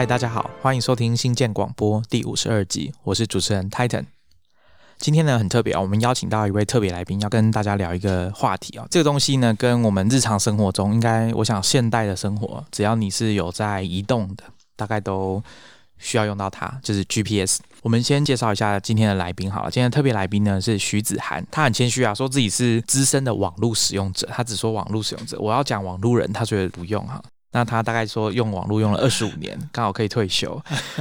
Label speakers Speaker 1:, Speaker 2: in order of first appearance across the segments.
Speaker 1: 嗨，大家好，欢迎收听新建广播第五十二集，我是主持人 Titan。今天呢很特别啊，我们邀请到一位特别来宾，要跟大家聊一个话题啊。这个东西呢，跟我们日常生活中，应该我想现代的生活，只要你是有在移动的，大概都需要用到它，就是 GPS。我们先介绍一下今天的来宾好了。今天特别来宾呢是徐子涵，他很谦虚啊，说自己是资深的网络使用者，他只说网络使用者。我要讲网络人，他觉得不用哈。那他大概说用网络用了二十五年，刚好可以退休，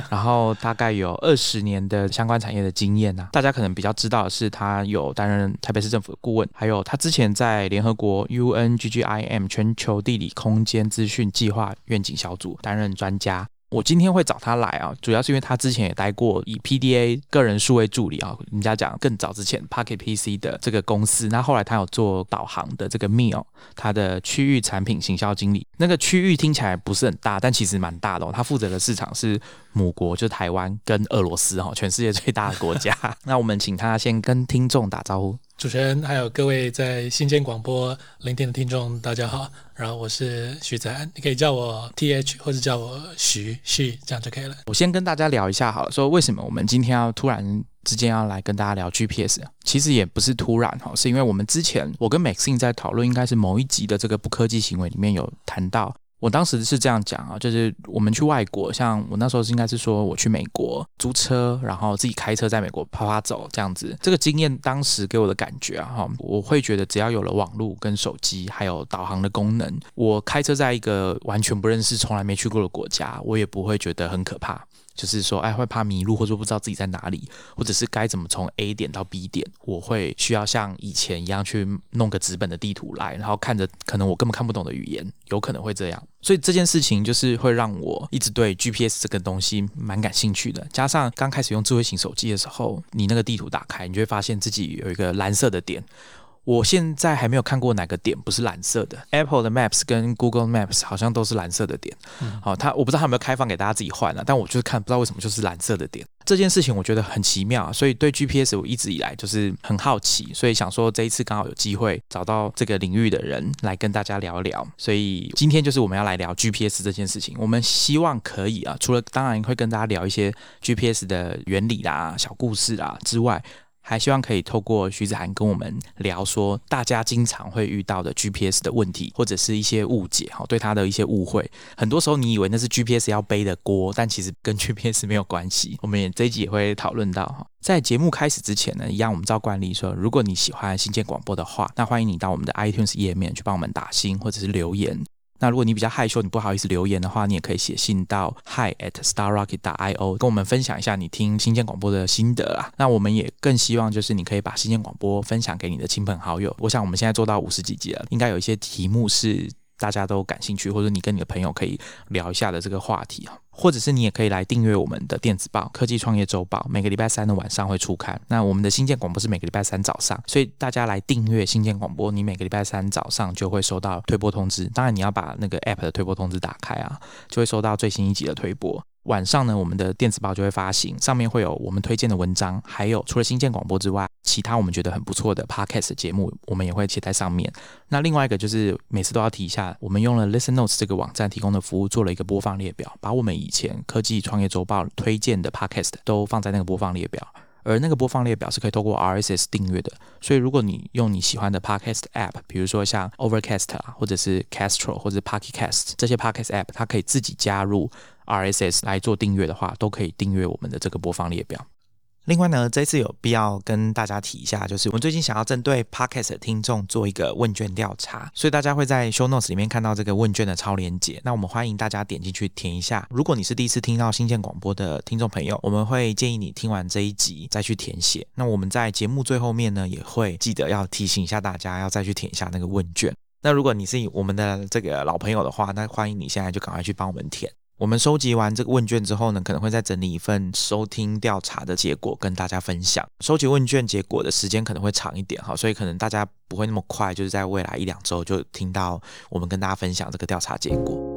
Speaker 1: 然后大概有二十年的相关产业的经验呐。大家可能比较知道的是，他有担任台北市政府的顾问，还有他之前在联合国 UNGGIM 全球地理空间资讯计划愿景小组担任专家。我今天会找他来啊，主要是因为他之前也待过以 PDA 个人数位助理啊，人家讲更早之前 Pocket PC 的这个公司，那后来他有做导航的这个 Meal，他的区域产品行销经理，那个区域听起来不是很大，但其实蛮大的哦。他负责的市场是母国，就台湾跟俄罗斯哈，全世界最大的国家。那我们请他先跟听众打招呼。
Speaker 2: 主持人还有各位在新建广播聆听的听众，大家好。然后我是徐子安，你可以叫我 T H 或者叫我徐旭，这样就可以了。
Speaker 1: 我先跟大家聊一下好了，说为什么我们今天要突然之间要来跟大家聊 GPS？其实也不是突然哈，是因为我们之前我跟 Maxine 在讨论，应该是某一集的这个不科技行为里面有谈到。我当时是这样讲啊，就是我们去外国，像我那时候应该是说我去美国租车，然后自己开车在美国啪啪走这样子。这个经验当时给我的感觉啊，哈，我会觉得只要有了网络跟手机，还有导航的功能，我开车在一个完全不认识、从来没去过的国家，我也不会觉得很可怕。就是说，哎，会怕迷路，或者说不知道自己在哪里，或者是该怎么从 A 点到 B 点，我会需要像以前一样去弄个纸本的地图来，然后看着可能我根本看不懂的语言，有可能会这样。所以这件事情就是会让我一直对 GPS 这个东西蛮感兴趣的。加上刚开始用智慧型手机的时候，你那个地图打开，你就会发现自己有一个蓝色的点。我现在还没有看过哪个点不是蓝色的。Apple 的 Maps 跟 Google Maps 好像都是蓝色的点。好，它我不知道它有没有开放给大家自己换了，但我就是看不知道为什么就是蓝色的点。这件事情我觉得很奇妙，所以对 GPS 我一直以来就是很好奇，所以想说这一次刚好有机会找到这个领域的人来跟大家聊聊。所以今天就是我们要来聊 GPS 这件事情。我们希望可以啊，除了当然会跟大家聊一些 GPS 的原理啦、小故事啦之外。还希望可以透过徐子涵跟我们聊说，大家经常会遇到的 GPS 的问题，或者是一些误解，哈，对他的一些误会。很多时候你以为那是 GPS 要背的锅，但其实跟 GPS 没有关系。我们也这一集也会讨论到哈。在节目开始之前呢，一样我们照惯例说，如果你喜欢新建广播的话，那欢迎你到我们的 iTunes 页面去帮我们打星或者是留言。那如果你比较害羞，你不好意思留言的话，你也可以写信到 hi at starrocket.io，跟我们分享一下你听新建广播的心得啊。那我们也更希望就是你可以把新建广播分享给你的亲朋好友。我想我们现在做到五十几集了，应该有一些题目是。大家都感兴趣，或者你跟你的朋友可以聊一下的这个话题啊，或者是你也可以来订阅我们的电子报《科技创业周报》，每个礼拜三的晚上会出刊。那我们的新建广播是每个礼拜三早上，所以大家来订阅新建广播，你每个礼拜三早上就会收到推播通知。当然你要把那个 App 的推播通知打开啊，就会收到最新一集的推播。晚上呢，我们的电子报就会发行，上面会有我们推荐的文章，还有除了新建广播之外，其他我们觉得很不错的 Podcast 节目，我们也会写在上面。那另外一个就是每次都要提一下，我们用了 Listen Notes 这个网站提供的服务，做了一个播放列表，把我们以前科技创业周报推荐的 Podcast 都放在那个播放列表。而那个播放列表是可以透过 RSS 订阅的，所以如果你用你喜欢的 Podcast App，比如说像 Overcast 啊，或者是 Castro 或者 Pocket Cast 这些 Podcast App，它可以自己加入 RSS 来做订阅的话，都可以订阅我们的这个播放列表。另外呢，这次有必要跟大家提一下，就是我们最近想要针对 Podcast 的听众做一个问卷调查，所以大家会在 Show Notes 里面看到这个问卷的超链接。那我们欢迎大家点进去填一下。如果你是第一次听到新建广播的听众朋友，我们会建议你听完这一集再去填写。那我们在节目最后面呢，也会记得要提醒一下大家，要再去填一下那个问卷。那如果你是我们的这个老朋友的话，那欢迎你现在就赶快去帮我们填。我们收集完这个问卷之后呢，可能会再整理一份收听调查的结果跟大家分享。收集问卷结果的时间可能会长一点哈，所以可能大家不会那么快，就是在未来一两周就听到我们跟大家分享这个调查结果。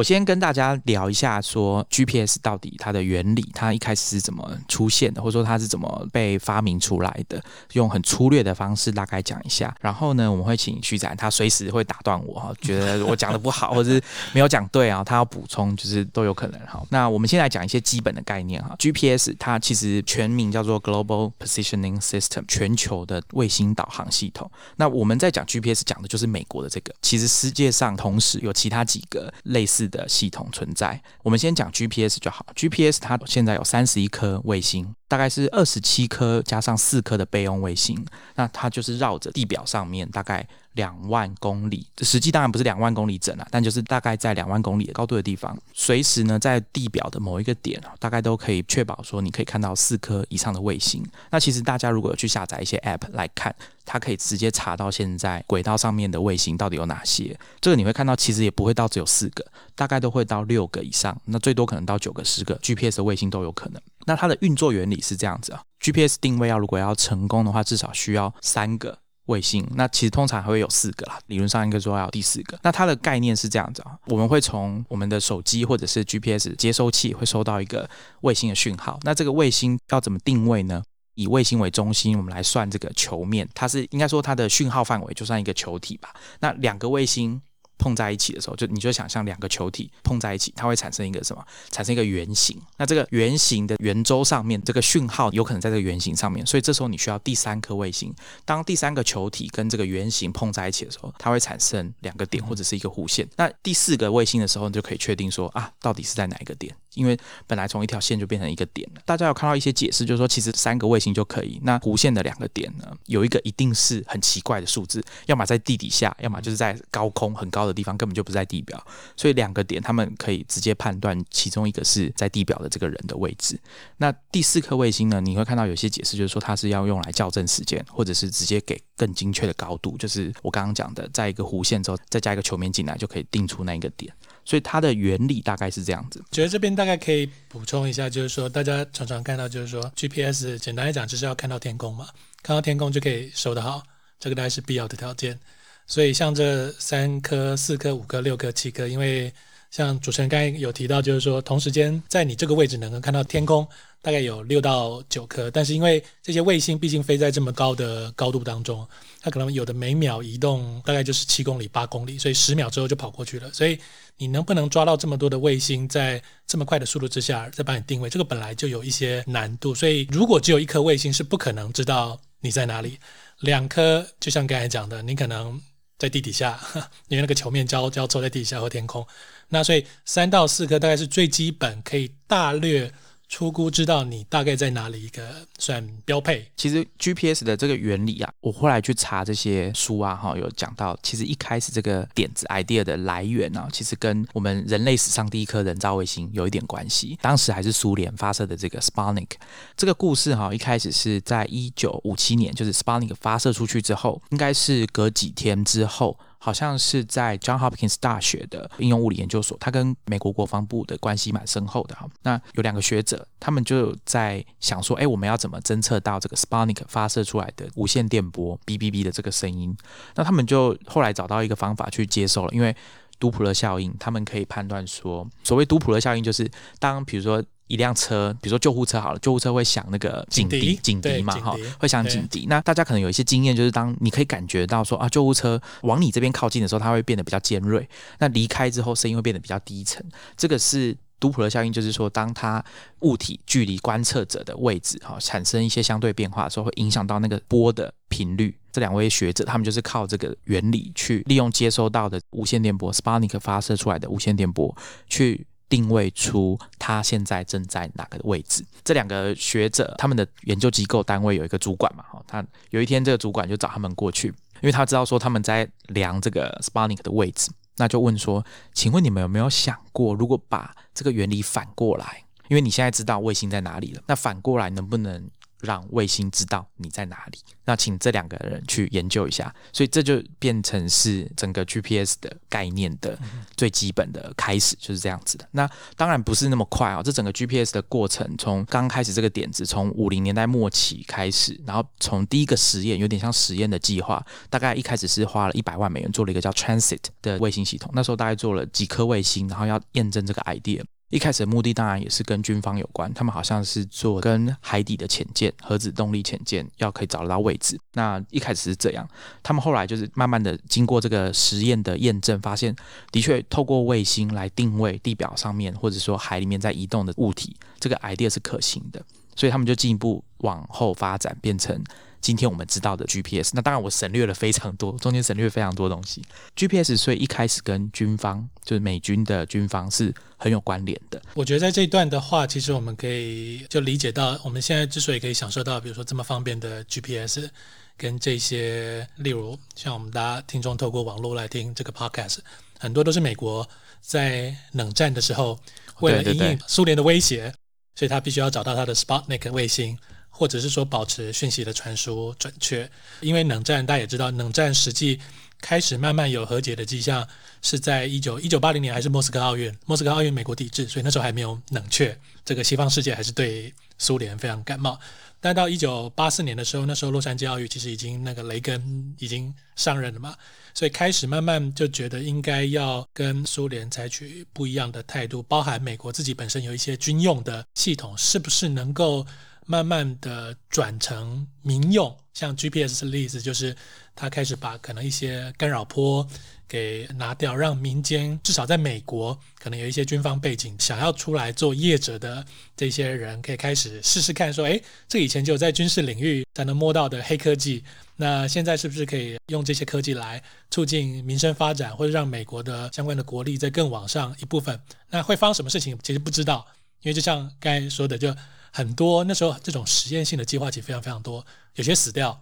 Speaker 1: 我先跟大家聊一下，说 GPS 到底它的原理，它一开始是怎么出现的，或者说它是怎么被发明出来的，用很粗略的方式大概讲一下。然后呢，我们会请徐展，他随时会打断我哈，觉得我讲的不好，或者是没有讲对啊，他要补充，就是都有可能哈。那我们先来讲一些基本的概念哈。GPS 它其实全名叫做 Global Positioning System，全球的卫星导航系统。那我们在讲 GPS 讲的就是美国的这个，其实世界上同时有其他几个类似。的系统存在，我们先讲 GPS 就好。GPS 它现在有三十一颗卫星，大概是二十七颗加上四颗的备用卫星，那它就是绕着地表上面大概。两万公里，实际当然不是两万公里整啊，但就是大概在两万公里的高度的地方，随时呢在地表的某一个点大概都可以确保说你可以看到四颗以上的卫星。那其实大家如果有去下载一些 App 来看，它可以直接查到现在轨道上面的卫星到底有哪些。这个你会看到，其实也不会到只有四个，大概都会到六个以上，那最多可能到九个、十个 GPS 的卫星都有可能。那它的运作原理是这样子啊，GPS 定位要如果要成功的话，至少需要三个。卫星，那其实通常还会有四个啦，理论上应该说还有第四个。那它的概念是这样子啊，我们会从我们的手机或者是 GPS 接收器会收到一个卫星的讯号。那这个卫星要怎么定位呢？以卫星为中心，我们来算这个球面，它是应该说它的讯号范围就算一个球体吧。那两个卫星。碰在一起的时候，就你就想象两个球体碰在一起，它会产生一个什么？产生一个圆形。那这个圆形的圆周上面，这个讯号有可能在这个圆形上面，所以这时候你需要第三颗卫星。当第三个球体跟这个圆形碰在一起的时候，它会产生两个点或者是一个弧线。那第四个卫星的时候，你就可以确定说啊，到底是在哪一个点？因为本来从一条线就变成一个点了。大家有看到一些解释，就是说其实三个卫星就可以。那弧线的两个点呢，有一个一定是很奇怪的数字，要么在地底下，要么就是在高空很高的地方，根本就不在地表。所以两个点，他们可以直接判断其中一个是在地表的这个人的位置。那第四颗卫星呢，你会看到有些解释，就是说它是要用来校正时间，或者是直接给更精确的高度，就是我刚刚讲的，在一个弧线之后再加一个球面进来，就可以定出那一个点。所以它的原理大概是这样子。
Speaker 2: 觉得这边大概可以补充一下，就是说大家常常看到，就是说 GPS 简单来讲就是要看到天空嘛，看到天空就可以收得好，这个大概是必要的条件。所以像这三颗、四颗、五颗、六颗、七颗，因为像主持人刚才有提到，就是说同时间在你这个位置能够看到天空。大概有六到九颗，但是因为这些卫星毕竟飞在这么高的高度当中，它可能有的每秒移动大概就是七公里、八公里，所以十秒之后就跑过去了。所以你能不能抓到这么多的卫星在这么快的速度之下再帮你定位，这个本来就有一些难度。所以如果只有一颗卫星是不可能知道你在哪里，两颗就像刚才讲的，你可能在地底下，因为那个球面交交错在地底下和天空。那所以三到四颗大概是最基本可以大略。初估知道你大概在哪里，一个算标配。
Speaker 1: 其实 GPS 的这个原理啊，我后来去查这些书啊，哈，有讲到，其实一开始这个点子 idea 的来源呢，其实跟我们人类史上第一颗人造卫星有一点关系。当时还是苏联发射的这个 Sputnik。这个故事哈，一开始是在一九五七年，就是 Sputnik 发射出去之后，应该是隔几天之后。好像是在 John Hopkins 大学的应用物理研究所，他跟美国国防部的关系蛮深厚的哈。那有两个学者，他们就在想说，哎，我们要怎么侦测到这个 Sputnik 发射出来的无线电波 B B B 的这个声音？那他们就后来找到一个方法去接受了，因为杜普勒效应，他们可以判断说，所谓杜普勒效应就是当比如说。一辆车，比如说救护车好了，救护车会响那个警笛，警笛嘛，哈，会响警笛。那大家可能有一些经验，就是当你可以感觉到说啊，救护车往你这边靠近的时候，它会变得比较尖锐；那离开之后，声音会变得比较低沉。这个是杜普勒效应，就是说，当它物体距离观测者的位置哈产生一些相对变化的时候，会影响到那个波的频率。这两位学者他们就是靠这个原理去利用接收到的无线电波 s p a n i k 发射出来的无线电波去。定位出他现在正在哪个位置？这两个学者他们的研究机构单位有一个主管嘛？哈，他有一天这个主管就找他们过去，因为他知道说他们在量这个 s p a n i k 的位置，那就问说：“请问你们有没有想过，如果把这个原理反过来？因为你现在知道卫星在哪里了，那反过来能不能让卫星知道你在哪里。那请这两个人去研究一下，所以这就变成是整个 GPS 的概念的最基本的开始，就是这样子的。那当然不是那么快啊，这整个 GPS 的过程从刚开始这个点子，从五零年代末期开始，然后从第一个实验有点像实验的计划，大概一开始是花了一百万美元做了一个叫 Transit 的卫星系统，那时候大概做了几颗卫星，然后要验证这个 idea。一开始的目的当然也是跟军方有关，他们好像是做跟海底的潜舰、核子动力潜舰要可以找得到位置。那一开始是这样，他们后来就是慢慢的经过这个实验的验证，发现的确透过卫星来定位地表上面或者说海里面在移动的物体，这个 idea 是可行的，所以他们就进一步往后发展，变成。今天我们知道的 GPS，那当然我省略了非常多，中间省略非常多东西。GPS 所以一开始跟军方，就是美军的军方是很有关联的。
Speaker 2: 我觉得在这一段的话，其实我们可以就理解到，我们现在之所以可以享受到，比如说这么方便的 GPS，跟这些，例如像我们大家听众透过网络来听这个 Podcast，很多都是美国在冷战的时候，为了应苏联的威胁，所以他必须要找到他的 Sputnik 卫星。或者是说保持讯息的传输准确，因为冷战大家也知道，冷战实际开始慢慢有和解的迹象是在一九一九八零年还是莫斯科奥运，莫斯科奥运美国抵制，所以那时候还没有冷却，这个西方世界还是对苏联非常感冒。但到一九八四年的时候，那时候洛杉矶奥运其实已经那个雷根已经上任了嘛，所以开始慢慢就觉得应该要跟苏联采取不一样的态度，包含美国自己本身有一些军用的系统，是不是能够。慢慢的转成民用，像 GPS 的例子，就是他开始把可能一些干扰波给拿掉，让民间至少在美国可能有一些军方背景想要出来做业者的这些人，可以开始试试看，说，哎，这以前就在军事领域才能摸到的黑科技，那现在是不是可以用这些科技来促进民生发展，或者让美国的相关的国力再更往上一部分？那会发生什么事情？其实不知道，因为就像刚才说的，就。很多那时候这种实验性的计划其实非常非常多，有些死掉，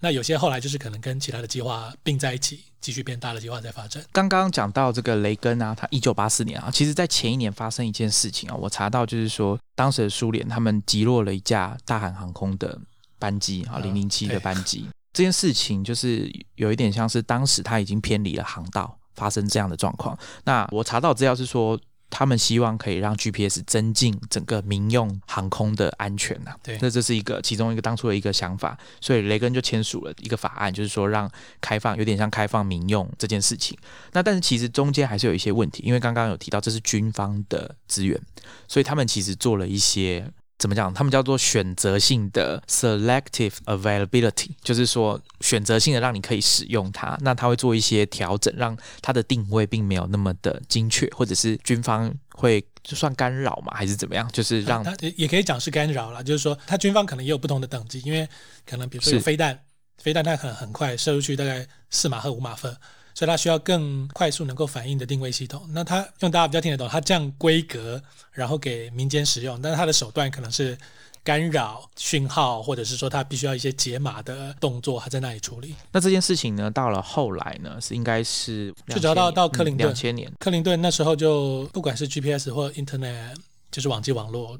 Speaker 2: 那有些后来就是可能跟其他的计划并在一起，继续变大的计划在发展。
Speaker 1: 刚刚讲到这个雷根啊，他一九八四年啊，其实在前一年发生一件事情啊，我查到就是说，当时的苏联他们击落了一架大韩航空的班机啊，零零七的班机。这件事情就是有一点像是当时他已经偏离了航道，发生这样的状况。那我查到资料是说。他们希望可以让 GPS 增进整个民用航空的安全呐。
Speaker 2: 对，
Speaker 1: 那这是一个其中一个当初的一个想法，所以雷根就签署了一个法案，就是说让开放，有点像开放民用这件事情。那但是其实中间还是有一些问题，因为刚刚有提到这是军方的资源，所以他们其实做了一些。怎么讲？他们叫做选择性的 selective availability，就是说选择性的让你可以使用它。那他会做一些调整，让它的定位并没有那么的精确，或者是军方会就算干扰嘛，还是怎么样？就是让
Speaker 2: 它也可以讲是干扰了。就是说，他军方可能也有不同的等级，因为可能比如说有飞弹，飞弹它很很快射出去，大概四马赫五马赫。所以它需要更快速能够反应的定位系统。那它用大家比较听得懂，它降规格，然后给民间使用。但是它的手段可能是干扰讯号，或者是说它必须要一些解码的动作，还在那里处理。
Speaker 1: 那这件事情呢，到了后来呢，是应该是
Speaker 2: 就只要到到克林顿
Speaker 1: 两千年，
Speaker 2: 克林顿那时候就不管是 GPS 或 Internet，就是网际网络，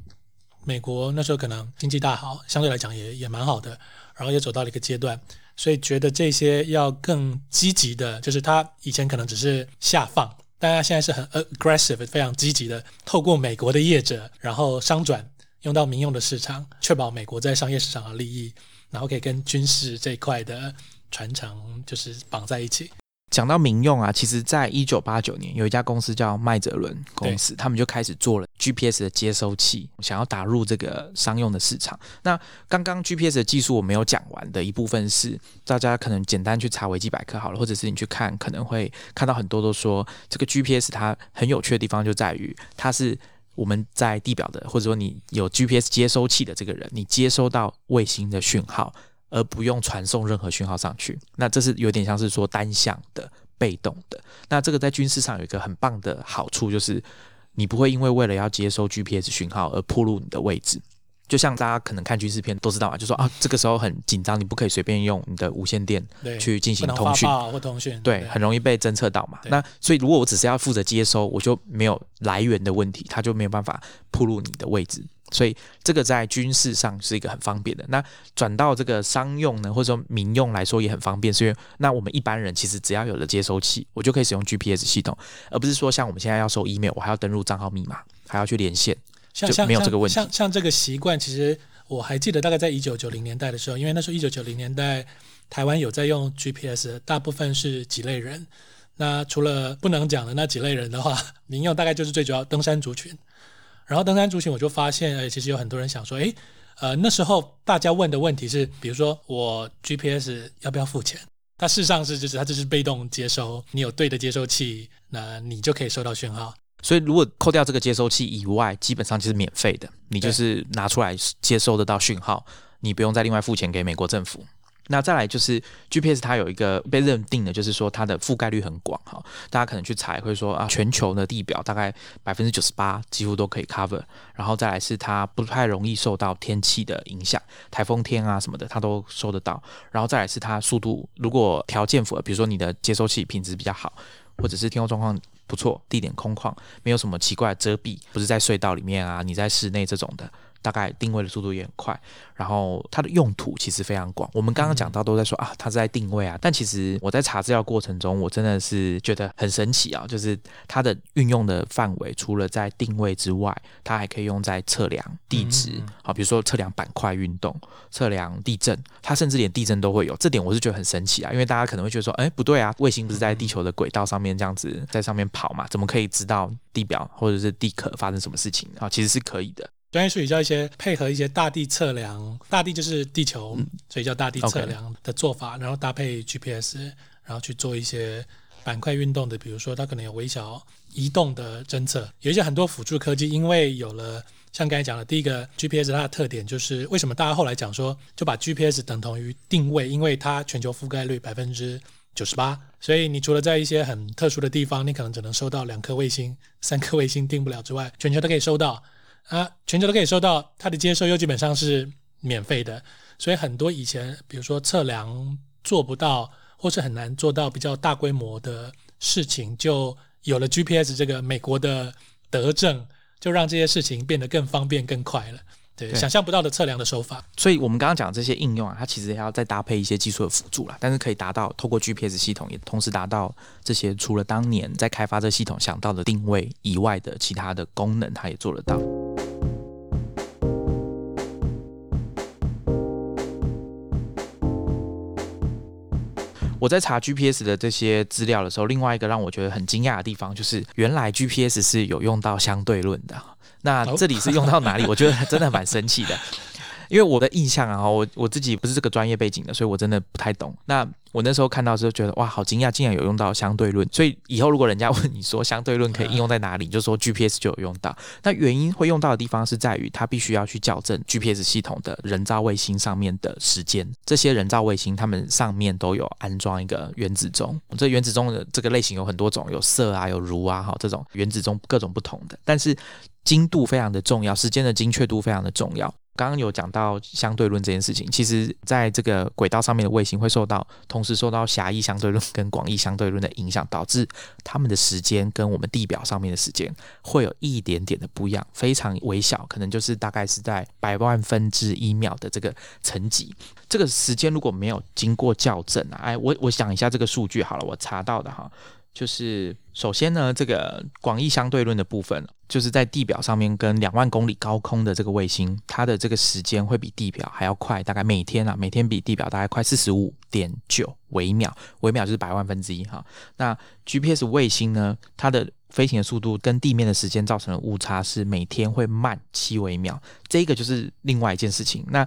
Speaker 2: 美国那时候可能经济大好，相对来讲也也蛮好的，然后也走到了一个阶段。所以觉得这些要更积极的，就是他以前可能只是下放，但他现在是很 aggressive，非常积极的，透过美国的业者，然后商转用到民用的市场，确保美国在商业市场的利益，然后可以跟军事这一块的传承就是绑在一起。
Speaker 1: 讲到民用啊，其实在一九八九年，有一家公司叫麦哲伦公司，他们就开始做了 GPS 的接收器，想要打入这个商用的市场。那刚刚 GPS 的技术我没有讲完的一部分是，大家可能简单去查维基百科好了，或者是你去看，可能会看到很多都说，这个 GPS 它很有趣的地方就在于，它是我们在地表的，或者说你有 GPS 接收器的这个人，你接收到卫星的讯号。而不用传送任何讯号上去，那这是有点像是说单向的、被动的。那这个在军事上有一个很棒的好处，就是你不会因为为了要接收 GPS 讯号而暴露你的位置。就像大家可能看军事片都知道嘛，就说啊，这个时候很紧张，你不可以随便用你的无线电去进行通讯
Speaker 2: 或通讯，
Speaker 1: 对，很容易被侦测到嘛。那所以如果我只是要负责接收，我就没有来源的问题，它就没有办法暴露你的位置。所以这个在军事上是一个很方便的。那转到这个商用呢，或者说民用来说也很方便，是因为那我们一般人其实只要有了接收器，我就可以使用 GPS 系统，而不是说像我们现在要收 email，我还要登录账号密码，还要去连线，就
Speaker 2: 像像
Speaker 1: 没有这个问题
Speaker 2: 像像这个习惯，其实我还记得，大概在一九九零年代的时候，因为那时候一九九零年代台湾有在用 GPS，大部分是几类人。那除了不能讲的那几类人的话，民用大概就是最主要登山族群。然后登山族群，我就发现，哎，其实有很多人想说，哎，呃，那时候大家问的问题是，比如说我 GPS 要不要付钱？它事实上是就是它这是被动接收，你有对的接收器，那你就可以收到讯号。
Speaker 1: 所以如果扣掉这个接收器以外，基本上就是免费的，你就是拿出来接收得到讯号，你不用再另外付钱给美国政府。那再来就是 GPS，它有一个被认定的，就是说它的覆盖率很广哈。大家可能去查会说啊，全球的地表大概百分之九十八几乎都可以 cover。然后再来是它不太容易受到天气的影响，台风天啊什么的它都收得到。然后再来是它速度，如果条件符合，比如说你的接收器品质比较好，或者是天候状况不错，地点空旷，没有什么奇怪的遮蔽，不是在隧道里面啊，你在室内这种的。大概定位的速度也很快，然后它的用途其实非常广。我们刚刚讲到都在说啊，它是在定位啊，但其实我在查资料过程中，我真的是觉得很神奇啊，就是它的运用的范围除了在定位之外，它还可以用在测量地质，好，比如说测量板块运动、测量地震，它甚至连地震都会有。这点我是觉得很神奇啊，因为大家可能会觉得说，哎，不对啊，卫星不是在地球的轨道上面这样子在上面跑嘛，怎么可以知道地表或者是地壳发生什么事情啊？其实是可以的。
Speaker 2: 专业术语叫一些配合一些大地测量，大地就是地球，所以叫大地测量的做法，然后搭配 GPS，然后去做一些板块运动的，比如说它可能有微小移动的侦测，有一些很多辅助科技，因为有了像刚才讲的，第一个 GPS 它的特点就是为什么大家后来讲说就把 GPS 等同于定位，因为它全球覆盖率百分之九十八，所以你除了在一些很特殊的地方，你可能只能收到两颗卫星、三颗卫星定不了之外，全球都可以收到。啊，全球都可以收到，它的接收又基本上是免费的，所以很多以前比如说测量做不到或是很难做到比较大规模的事情，就有了 GPS 这个美国的德政，就让这些事情变得更方便更快了。对，想象不到的测量的手法。
Speaker 1: 所以我们刚刚讲这些应用啊，它其实还要再搭配一些技术的辅助啦，但是可以达到透过 GPS 系统，也同时达到这些除了当年在开发这系统想到的定位以外的其他的功能，它也做得到。我在查 GPS 的这些资料的时候，另外一个让我觉得很惊讶的地方，就是原来 GPS 是有用到相对论的。那这里是用到哪里？我觉得真的蛮生气的。因为我的印象啊，我我自己不是这个专业背景的，所以我真的不太懂。那我那时候看到时候觉得哇，好惊讶，竟然有用到相对论。所以以后如果人家问你说相对论可以应用在哪里，就说 GPS 就有用到。那原因会用到的地方是在于它必须要去校正 GPS 系统的人造卫星上面的时间。这些人造卫星它们上面都有安装一个原子钟，这原子钟的这个类型有很多种，有铯啊，有铷啊，哈，这种原子钟各种不同的，但是精度非常的重要，时间的精确度非常的重要。刚刚有讲到相对论这件事情，其实在这个轨道上面的卫星会受到同时受到狭义相对论跟广义相对论的影响，导致它们的时间跟我们地表上面的时间会有一点点的不一样，非常微小，可能就是大概是在百万分之一秒的这个层级。这个时间如果没有经过校正啊，哎，我我想一下这个数据好了，我查到的哈。就是首先呢，这个广义相对论的部分，就是在地表上面跟两万公里高空的这个卫星，它的这个时间会比地表还要快，大概每天啊，每天比地表大概快四十五点九微秒，微秒就是百万分之一哈。那 GPS 卫星呢，它的飞行的速度跟地面的时间造成的误差是每天会慢七微秒，这个就是另外一件事情。那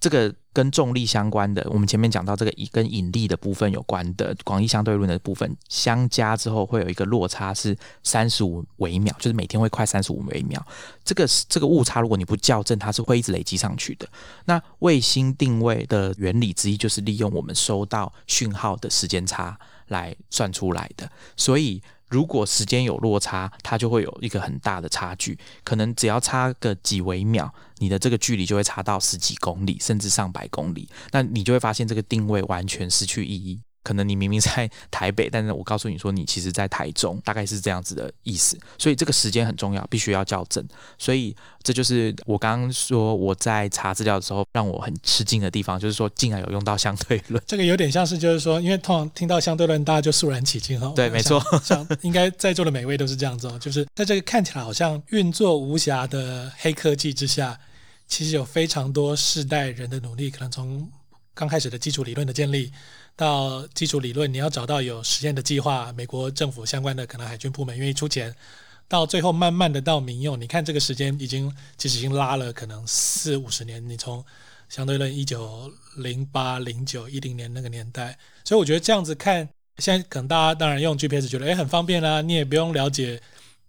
Speaker 1: 这个跟重力相关的，我们前面讲到这个以跟引力的部分有关的广义相对论的部分相加之后，会有一个落差是三十五微秒，就是每天会快三十五微秒。这个这个误差，如果你不校正，它是会一直累积上去的。那卫星定位的原理之一就是利用我们收到讯号的时间差来算出来的，所以。如果时间有落差，它就会有一个很大的差距，可能只要差个几微秒，你的这个距离就会差到十几公里，甚至上百公里。那你就会发现这个定位完全失去意义。可能你明明在台北，但是我告诉你说你其实在台中，大概是这样子的意思。所以这个时间很重要，必须要校正。所以这就是我刚刚说我在查资料的时候让我很吃惊的地方，就是说竟然有用到相对论。
Speaker 2: 这个有点像是就是说，因为通常听到相对论，大家就肃然起敬哈。
Speaker 1: 对，没错，
Speaker 2: 像应该在座的每位都是这样子哦，就是在这个看起来好像运作无瑕的黑科技之下，其实有非常多世代人的努力，可能从刚开始的基础理论的建立。到基础理论，你要找到有实验的计划，美国政府相关的可能海军部门愿意出钱，到最后慢慢的到民用，你看这个时间已经其实已经拉了可能四五十年，你从相对论一九零八零九一零年那个年代，所以我觉得这样子看，现在可能大家当然用 GPS 觉得诶很方便啦，你也不用了解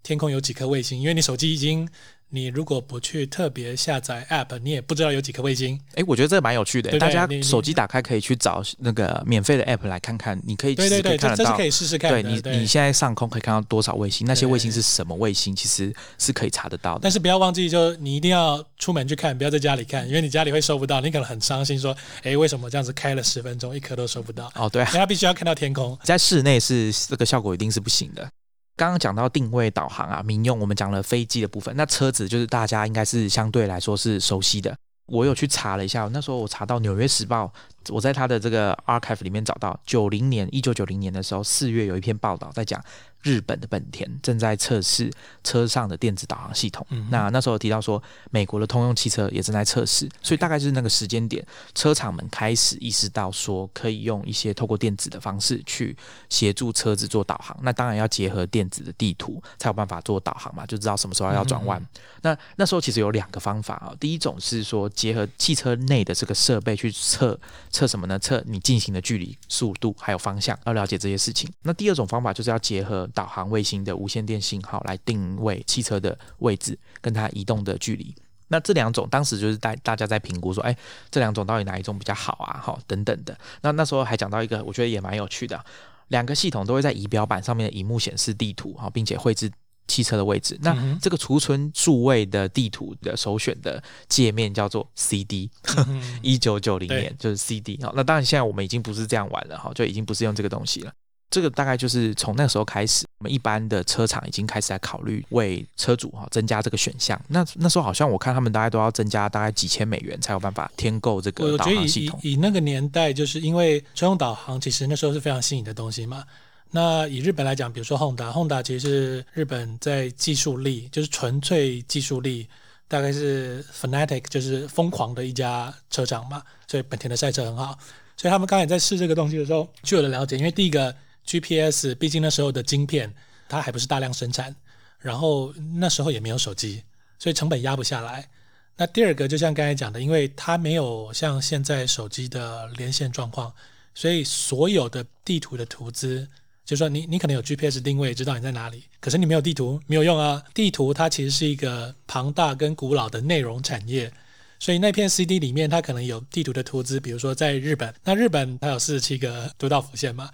Speaker 2: 天空有几颗卫星，因为你手机已经。你如果不去特别下载 App，你也不知道有几颗卫星。
Speaker 1: 哎，我觉得这个蛮有趣的，大家手机打开可以去找那个免费的 App 来看看，你可以
Speaker 2: 对对对，
Speaker 1: 这
Speaker 2: 是可以试试看。
Speaker 1: 对你，你现在上空可以看到多少卫星？那些卫星是什么卫星？其实是可以查得到的。
Speaker 2: 但是不要忘记，就你一定要出门去看，不要在家里看，因为你家里会收不到，你可能很伤心，说，哎，为什么这样子开了十分钟，一颗都收不到？
Speaker 1: 哦，对，
Speaker 2: 他必须要看到天空，
Speaker 1: 在室内是这个效果一定是不行的。刚刚讲到定位导航啊，民用我们讲了飞机的部分，那车子就是大家应该是相对来说是熟悉的。我有去查了一下，那时候我查到《纽约时报》，我在他的这个 archive 里面找到，九零年一九九零年的时候四月有一篇报道在讲。日本的本田正在测试车上的电子导航系统。那那时候提到说，美国的通用汽车也正在测试，所以大概就是那个时间点，车厂们开始意识到说，可以用一些透过电子的方式去协助车子做导航。那当然要结合电子的地图，才有办法做导航嘛，就知道什么时候要转弯。那那时候其实有两个方法啊，第一种是说结合汽车内的这个设备去测测什么呢？测你进行的距离、速度还有方向，要了解这些事情。那第二种方法就是要结合导航卫星的无线电信号来定位汽车的位置跟它移动的距离。那这两种当时就是大大家在评估说，哎，这两种到底哪一种比较好啊？哈，等等的。那那时候还讲到一个，我觉得也蛮有趣的，两个系统都会在仪表板上面的荧幕显示地图，哈，并且绘制汽车的位置。那这个储存数位的地图的首选的界面叫做 CD，一九九零年就是 CD。好，那当然现在我们已经不是这样玩了，哈，就已经不是用这个东西了。这个大概就是从那个时候开始，我们一般的车厂已经开始在考虑为车主哈增加这个选项。那那时候好像我看他们大概都要增加大概几千美元才有办法添购这个导航系统。
Speaker 2: 以那个年代，就是因为车用导航其实那时候是非常新颖的东西嘛。那以日本来讲，比如说 Honda，Honda 其实是日本在技术力，就是纯粹技术力，大概是 fanatic，就是疯狂的一家车厂嘛。所以本田的赛车很好，所以他们刚才在试这个东西的时候据我的了解，因为第一个。GPS，毕竟那时候的晶片它还不是大量生产，然后那时候也没有手机，所以成本压不下来。那第二个，就像刚才讲的，因为它没有像现在手机的连线状况，所以所有的地图的图资，就说你你可能有 GPS 定位，知道你在哪里，可是你没有地图，没有用啊。地图它其实是一个庞大跟古老的内容产业，所以那片 CD 里面它可能有地图的图资，比如说在日本，那日本它有四十七个都道府县嘛。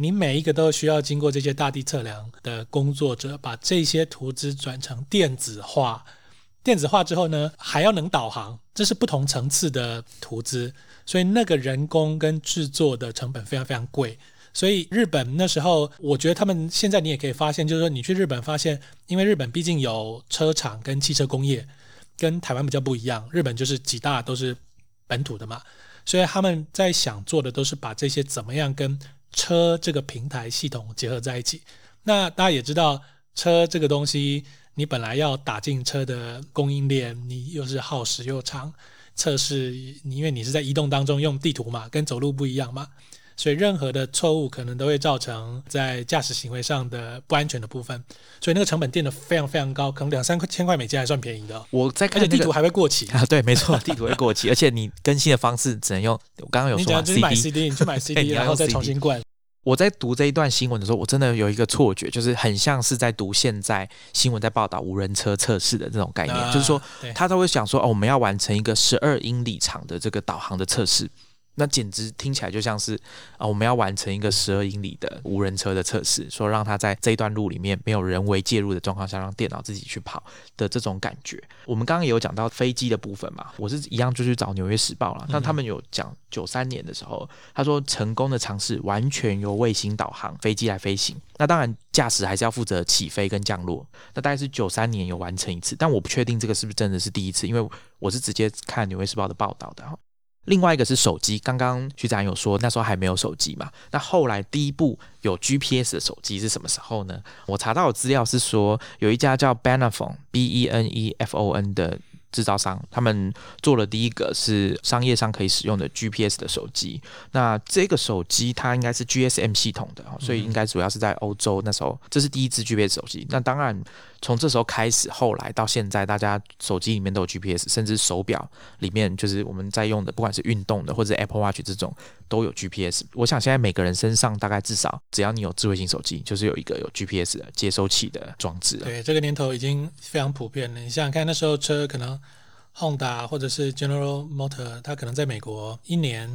Speaker 2: 你每一个都需要经过这些大地测量的工作者，把这些图纸转成电子化。电子化之后呢，还要能导航，这是不同层次的图纸，所以那个人工跟制作的成本非常非常贵。所以日本那时候，我觉得他们现在你也可以发现，就是说你去日本发现，因为日本毕竟有车厂跟汽车工业，跟台湾比较不一样，日本就是几大都是本土的嘛，所以他们在想做的都是把这些怎么样跟车这个平台系统结合在一起，那大家也知道，车这个东西，你本来要打进车的供应链，你又是耗时又长，测试，因为你是在移动当中用地图嘛，跟走路不一样嘛，所以任何的错误可能都会造成在驾驶行为上的不安全的部分，所以那个成本垫的非常非常高，可能两三块千块美金还算便宜的。
Speaker 1: 我在看
Speaker 2: 地图还会过期
Speaker 1: 啊，对，没错，地图会过期，而且你更新的方式只能用我刚刚有说
Speaker 2: ，CD，你买 CD，你去买 CD，然后再重新灌。
Speaker 1: 我在读这一段新闻的时候，我真的有一个错觉，就是很像是在读现在新闻在报道无人车测试的这种概念，就是说他都会想说哦，我们要完成一个十二英里长的这个导航的测试。那简直听起来就像是啊，我们要完成一个十二英里的无人车的测试，说让它在这一段路里面没有人为介入的状况下，让电脑自己去跑的这种感觉。我们刚刚也有讲到飞机的部分嘛，我是一样就去找《纽约时报》了，那他们有讲九三年的时候，他说成功的尝试完全由卫星导航飞机来飞行，那当然驾驶还是要负责起飞跟降落，那大概是九三年有完成一次，但我不确定这个是不是真的是第一次，因为我是直接看《纽约时报》的报道的哈。另外一个是手机，刚刚徐展有说那时候还没有手机嘛？那后来第一部有 GPS 的手机是什么时候呢？我查到的资料是说，有一家叫 Benefon（B E N E F O N） 的。制造商他们做了第一个是商业上可以使用的 GPS 的手机，那这个手机它应该是 GSM 系统的，所以应该主要是在欧洲那时候，这是第一支 GPS 手机。那当然从这时候开始，后来到现在，大家手机里面都有 GPS，甚至手表里面就是我们在用的，不管是运动的或者 Apple Watch 这种都有 GPS。我想现在每个人身上大概至少只要你有智慧型手机，就是有一个有 GPS 的接收器的装置。
Speaker 2: 对，这个年头已经非常普遍了。你想想看，那时候车可能。Honda 或者是 General Motor，它可能在美国一年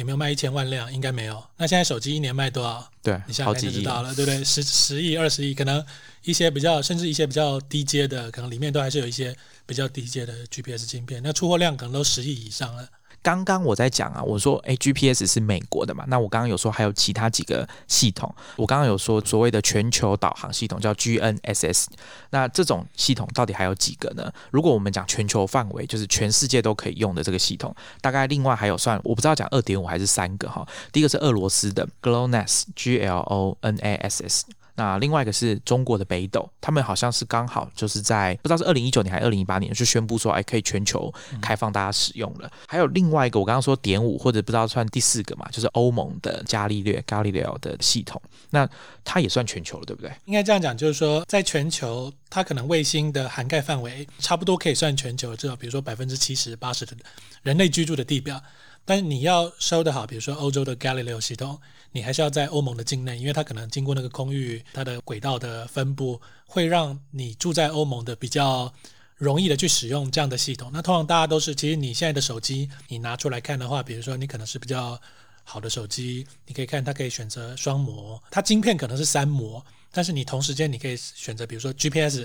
Speaker 2: 有没有卖一千万辆？应该没有。那现在手机一年卖多少？
Speaker 1: 对，
Speaker 2: 你想想看就知道了，对不对？十十亿、二十亿，可能一些比较，甚至一些比较低阶的，可能里面都还是有一些比较低阶的 GPS 芯片。那出货量可能都十亿以上了。
Speaker 1: 刚刚我在讲啊，我说诶 g p s 是美国的嘛？那我刚刚有说还有其他几个系统，我刚刚有说所谓的全球导航系统叫 GNSS，那这种系统到底还有几个呢？如果我们讲全球范围，就是全世界都可以用的这个系统，大概另外还有算我不知道讲二点五还是三个哈。第一个是俄罗斯的 GLONASS，G L O N A S S。那另外一个是中国的北斗，他们好像是刚好就是在不知道是二零一九年还是二零一八年就宣布说，哎，可以全球开放大家使用了。还有另外一个，我刚刚说点五或者不知道算第四个嘛，就是欧盟的伽利略 （Galileo） 的系统，那它也算全球了，对不对？
Speaker 2: 应该这样讲，就是说在全球，它可能卫星的涵盖范围差不多可以算全球，至少比如说百分之七十八十的人类居住的地表。但是你要收的好，比如说欧洲的 Galileo 系统。你还是要在欧盟的境内，因为它可能经过那个空域，它的轨道的分布会让你住在欧盟的比较容易的去使用这样的系统。那通常大家都是，其实你现在的手机你拿出来看的话，比如说你可能是比较好的手机，你可以看它可以选择双模，它晶片可能是三模，但是你同时间你可以选择，比如说 GPS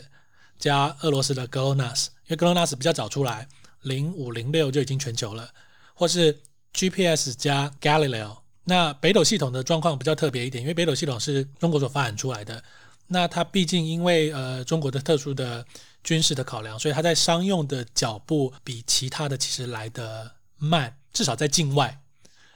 Speaker 2: 加俄罗斯的 GLONASS，因为 GLONASS 比较早出来，零五零六就已经全球了，或是 GPS 加 Galileo。那北斗系统的状况比较特别一点，因为北斗系统是中国所发展出来的。那它毕竟因为呃中国的特殊的军事的考量，所以它在商用的脚步比其他的其实来的慢，至少在境外。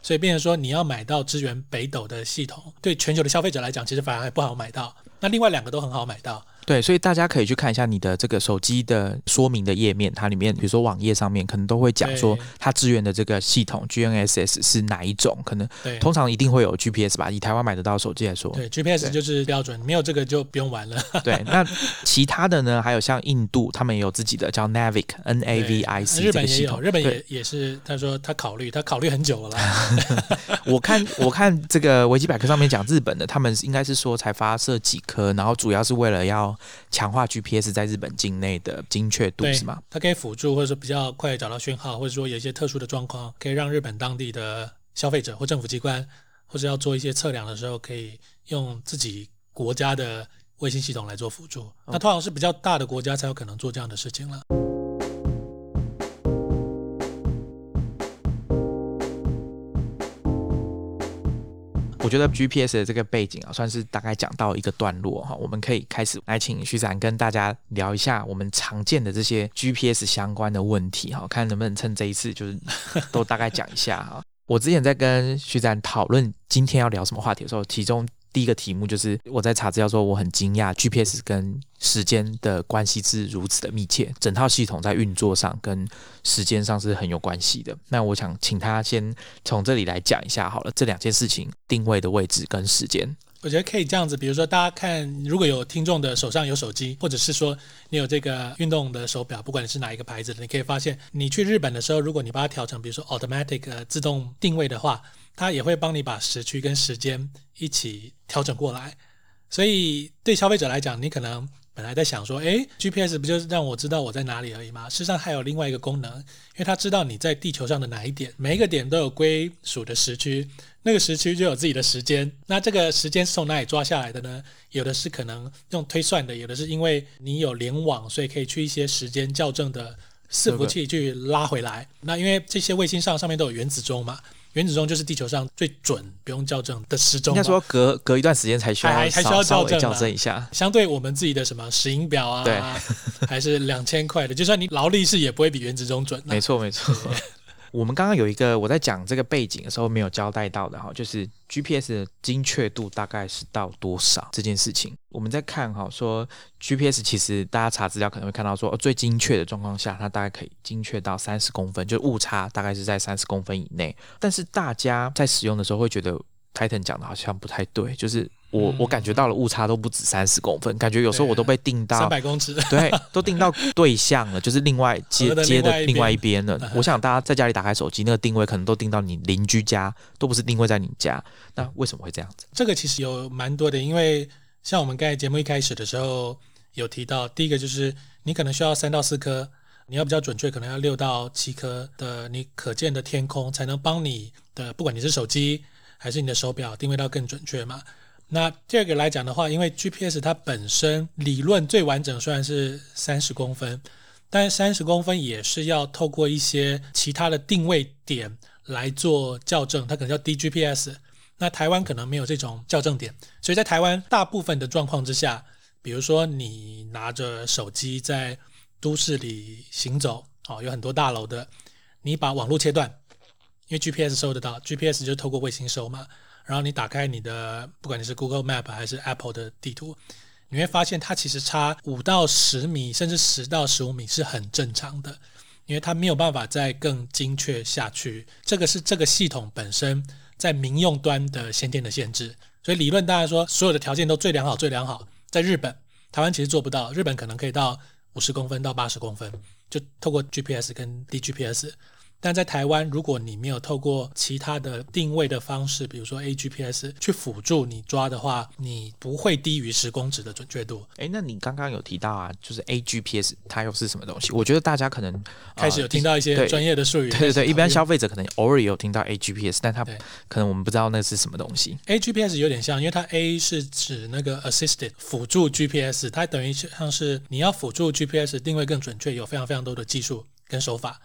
Speaker 2: 所以变成说你要买到支援北斗的系统，对全球的消费者来讲，其实反而还不好买到。那另外两个都很好买到。
Speaker 1: 对，所以大家可以去看一下你的这个手机的说明的页面，它里面比如说网页上面可能都会讲说它支援的这个系统 GNSS 是哪一种，可能通常一定会有 GPS 吧。以台湾买得到手机来说，
Speaker 2: 对 GPS 就是标准，没有这个就不用玩了。
Speaker 1: 对，那其他的呢？还有像印度，他们也有自己的叫 Navic N A V I C
Speaker 2: 日本也有，日本也也是，他说他考虑，他考虑很久了。
Speaker 1: 我看我看这个维基百科上面讲日本的，他们应该是说才发射几颗，然后主要是为了要。强化 GPS 在日本境内的精确度是吗？
Speaker 2: 它可以辅助，或者说比较快找到讯号，或者说有一些特殊的状况，可以让日本当地的消费者或政府机关，或者要做一些测量的时候，可以用自己国家的卫星系统来做辅助。那通常是比较大的国家才有可能做这样的事情了。
Speaker 1: 我觉得 GPS 的这个背景啊，算是大概讲到一个段落哈，我们可以开始来请徐展跟大家聊一下我们常见的这些 GPS 相关的问题哈，看能不能趁这一次就是都大概讲一下哈。我之前在跟徐展讨论今天要聊什么话题的时候，其中。第一个题目就是我在查资料说我很惊讶，GPS 跟时间的关系是如此的密切，整套系统在运作上跟时间上是很有关系的。那我想请他先从这里来讲一下好了，这两件事情定位的位置跟时间。
Speaker 2: 我觉得可以这样子，比如说大家看，如果有听众的手上有手机，或者是说你有这个运动的手表，不管你是哪一个牌子的，你可以发现，你去日本的时候，如果你把它调成比如说 automatic 自动定位的话。它也会帮你把时区跟时间一起调整过来，所以对消费者来讲，你可能本来在想说，诶 g p s 不就是让我知道我在哪里而已吗？事实上还有另外一个功能，因为它知道你在地球上的哪一点，每一个点都有归属的时区，那个时区就有自己的时间。那这个时间是从哪里抓下来的呢？有的是可能用推算的，有的是因为你有联网，所以可以去一些时间校正的伺服器去拉回来。那因为这些卫星上上面都有原子钟嘛。原子钟就是地球上最准、不用校正的时钟。
Speaker 1: 应该说隔隔一段时间才需要
Speaker 2: 还还需要校
Speaker 1: 正校正一下。
Speaker 2: 相对我们自己的什么石英表啊，对 还是两千块的，就算你劳力士也不会比原子钟准。
Speaker 1: 没错，没错。我们刚刚有一个我在讲这个背景的时候没有交代到的哈，就是 GPS 的精确度大概是到多少这件事情。我们在看哈，说 GPS 其实大家查资料可能会看到说，哦最精确的状况下，它大概可以精确到三十公分，就误差大概是在三十公分以内。但是大家在使用的时候会觉得 Titan 讲的好像不太对，就是。我我感觉到了误差都不止三十公分，感觉有时候我都被定到
Speaker 2: 三百公尺，
Speaker 1: 对，都定到对象了，就是另外 接接的另外一边了。我想大家在家里打开手机，那个定位可能都定到你邻居家，都不是定位在你家。那为什么会这样子？
Speaker 2: 这个其实有蛮多的，因为像我们刚才节目一开始的时候有提到，第一个就是你可能需要三到四颗，你要比较准确，可能要六到七颗的你可见的天空，才能帮你的不管你是手机还是你的手表定位到更准确嘛。那第二个来讲的话，因为 GPS 它本身理论最完整虽然是三十公分，但三十公分也是要透过一些其他的定位点来做校正，它可能叫 DGPS。那台湾可能没有这种校正点，所以在台湾大部分的状况之下，比如说你拿着手机在都市里行走，哦，有很多大楼的，你把网络切断，因为 GPS 收得到，GPS 就透过卫星收嘛。然后你打开你的，不管你是 Google Map 还是 Apple 的地图，你会发现它其实差五到十米，甚至十到十五米是很正常的，因为它没有办法再更精确下去。这个是这个系统本身在民用端的先天的限制。所以理论当然说，所有的条件都最良好、最良好。在日本、台湾其实做不到，日本可能可以到五十公分到八十公分，就透过 GPS 跟 DGPS。但在台湾，如果你没有透过其他的定位的方式，比如说 AGPS 去辅助你抓的话，你不会低于十公尺的准确度。
Speaker 1: 哎，那你刚刚有提到啊，就是 AGPS 它又是什么东西？我觉得大家可能
Speaker 2: 开始有听到一些专业的术语。
Speaker 1: 对对对，一般消费者可能偶尔有听到 AGPS，但他可能我们不知道那是什么东西。
Speaker 2: AGPS 有点像，因为它 A 是指那个 assisted 辅助 GPS，它等于像是你要辅助 GPS 定位更准确，有非常非常多的技术跟手法。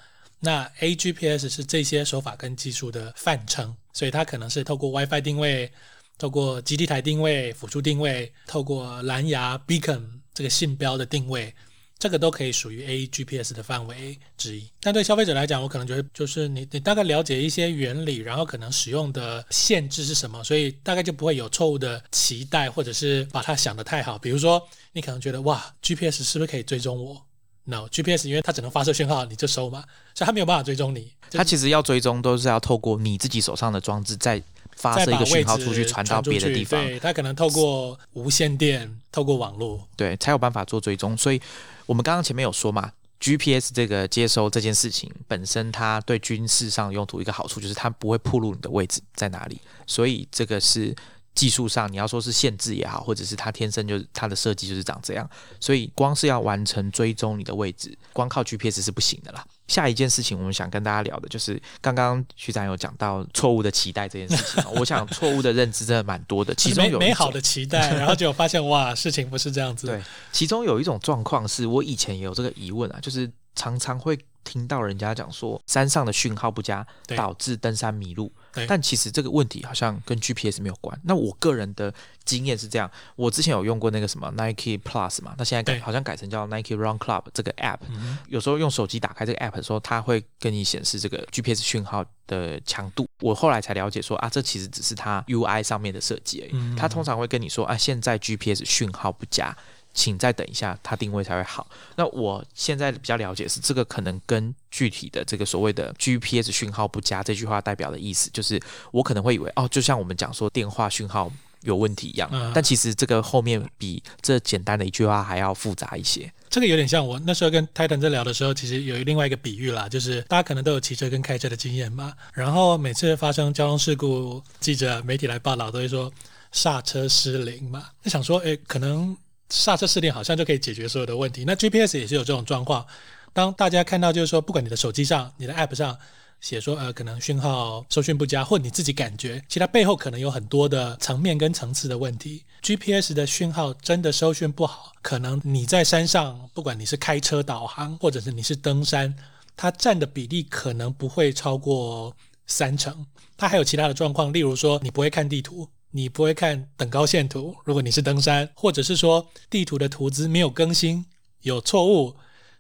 Speaker 2: 那 AGPS 是这些手法跟技术的泛称，所以它可能是透过 WiFi 定位、透过基地台定位、辅助定位、透过蓝牙 Beacon 这个信标的定位，这个都可以属于 AGPS 的范围之一。但对消费者来讲，我可能觉得就是你你大概了解一些原理，然后可能使用的限制是什么，所以大概就不会有错误的期待，或者是把它想得太好。比如说，你可能觉得哇，GPS 是不是可以追踪我？No GPS，因为它只能发射讯号，你就收嘛，所以它没有办法追踪你。
Speaker 1: 它其实要追踪，都是要透过你自己手上的装置再发射一个讯号出去，传到别的地方。
Speaker 2: 对，它可能透过无线电，透过网络，
Speaker 1: 对，才有办法做追踪。所以我们刚刚前面有说嘛，GPS 这个接收这件事情本身，它对军事上用途一个好处就是它不会暴露你的位置在哪里，所以这个是。技术上，你要说是限制也好，或者是它天生就是它的设计就是长这样，所以光是要完成追踪你的位置，光靠 GPS 是不行的啦。下一件事情，我们想跟大家聊的就是刚刚徐长有讲到错误的期待这件事情。我想错误的认知真的蛮多的，其中有
Speaker 2: 美好的期待，然后结果发现哇，事情不是这样子。
Speaker 1: 对，其中有一种状况是我以前也有这个疑问啊，就是常常会。听到人家讲说山上的讯号不佳，导致登山迷路。但其实这个问题好像跟 GPS 没有关。那我个人的经验是这样：我之前有用过那个什么 Nike Plus 嘛，那现在改好像改成叫 Nike Run Club 这个 App。有时候用手机打开这个 App 的时候，它会跟你显示这个 GPS 讯号的强度。我后来才了解说啊，这其实只是它 UI 上面的设计而已。它通常会跟你说啊，现在 GPS 讯号不佳。请再等一下，它定位才会好。那我现在比较了解是这个可能跟具体的这个所谓的 GPS 讯号不佳这句话代表的意思，就是我可能会以为哦，就像我们讲说电话讯号有问题一样。但其实这个后面比这简单的一句话还要复杂一些。
Speaker 2: 这个有点像我那时候跟泰坦在聊的时候，其实有另外一个比喻啦，就是大家可能都有骑车跟开车的经验嘛。然后每次发生交通事故，记者媒体来报道都会说刹车失灵嘛。那想说，哎，可能。刹车失灵好像就可以解决所有的问题。那 GPS 也是有这种状况。当大家看到就是说，不管你的手机上、你的 App 上写说，呃，可能讯号收讯不佳，或你自己感觉，其实背后可能有很多的层面跟层次的问题。GPS 的讯号真的收讯不好，可能你在山上，不管你是开车导航，或者是你是登山，它占的比例可能不会超过三成。它还有其他的状况，例如说你不会看地图，你不会看等高线图，如果你是登山，或者是说地图的图资没有更新，有错误。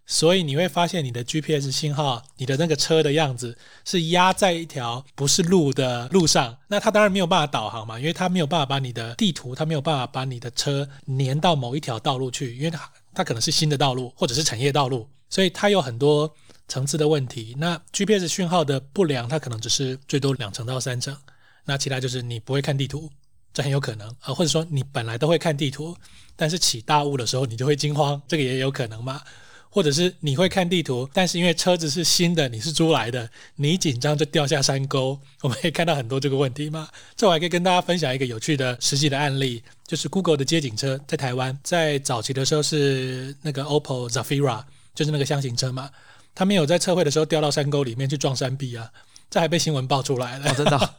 Speaker 2: 所以你会发现，你的 GPS 信号，你的那个车的样子是压在一条不是路的路上，那它当然没有办法导航嘛，因为它没有办法把你的地图，它没有办法把你的车连到某一条道路去，因为它它可能是新的道路或者是产业道路，所以它有很多层次的问题。那 GPS 讯号的不良，它可能只是最多两成到三成，那其他就是你不会看地图，这很有可能啊，或者说你本来都会看地图，但是起大雾的时候你就会惊慌，这个也有可能嘛。或者是你会看地图，但是因为车子是新的，你是租来的，你紧张就掉下山沟。我们可以看到很多这个问题嘛。这我还可以跟大家分享一个有趣的实际的案例，就是 Google 的街景车在台湾，在早期的时候是那个 Oppo Zafira，就是那个箱型车嘛，它没有在测绘的时候掉到山沟里面去撞山壁啊，这还被新闻爆出来了。
Speaker 1: 真的，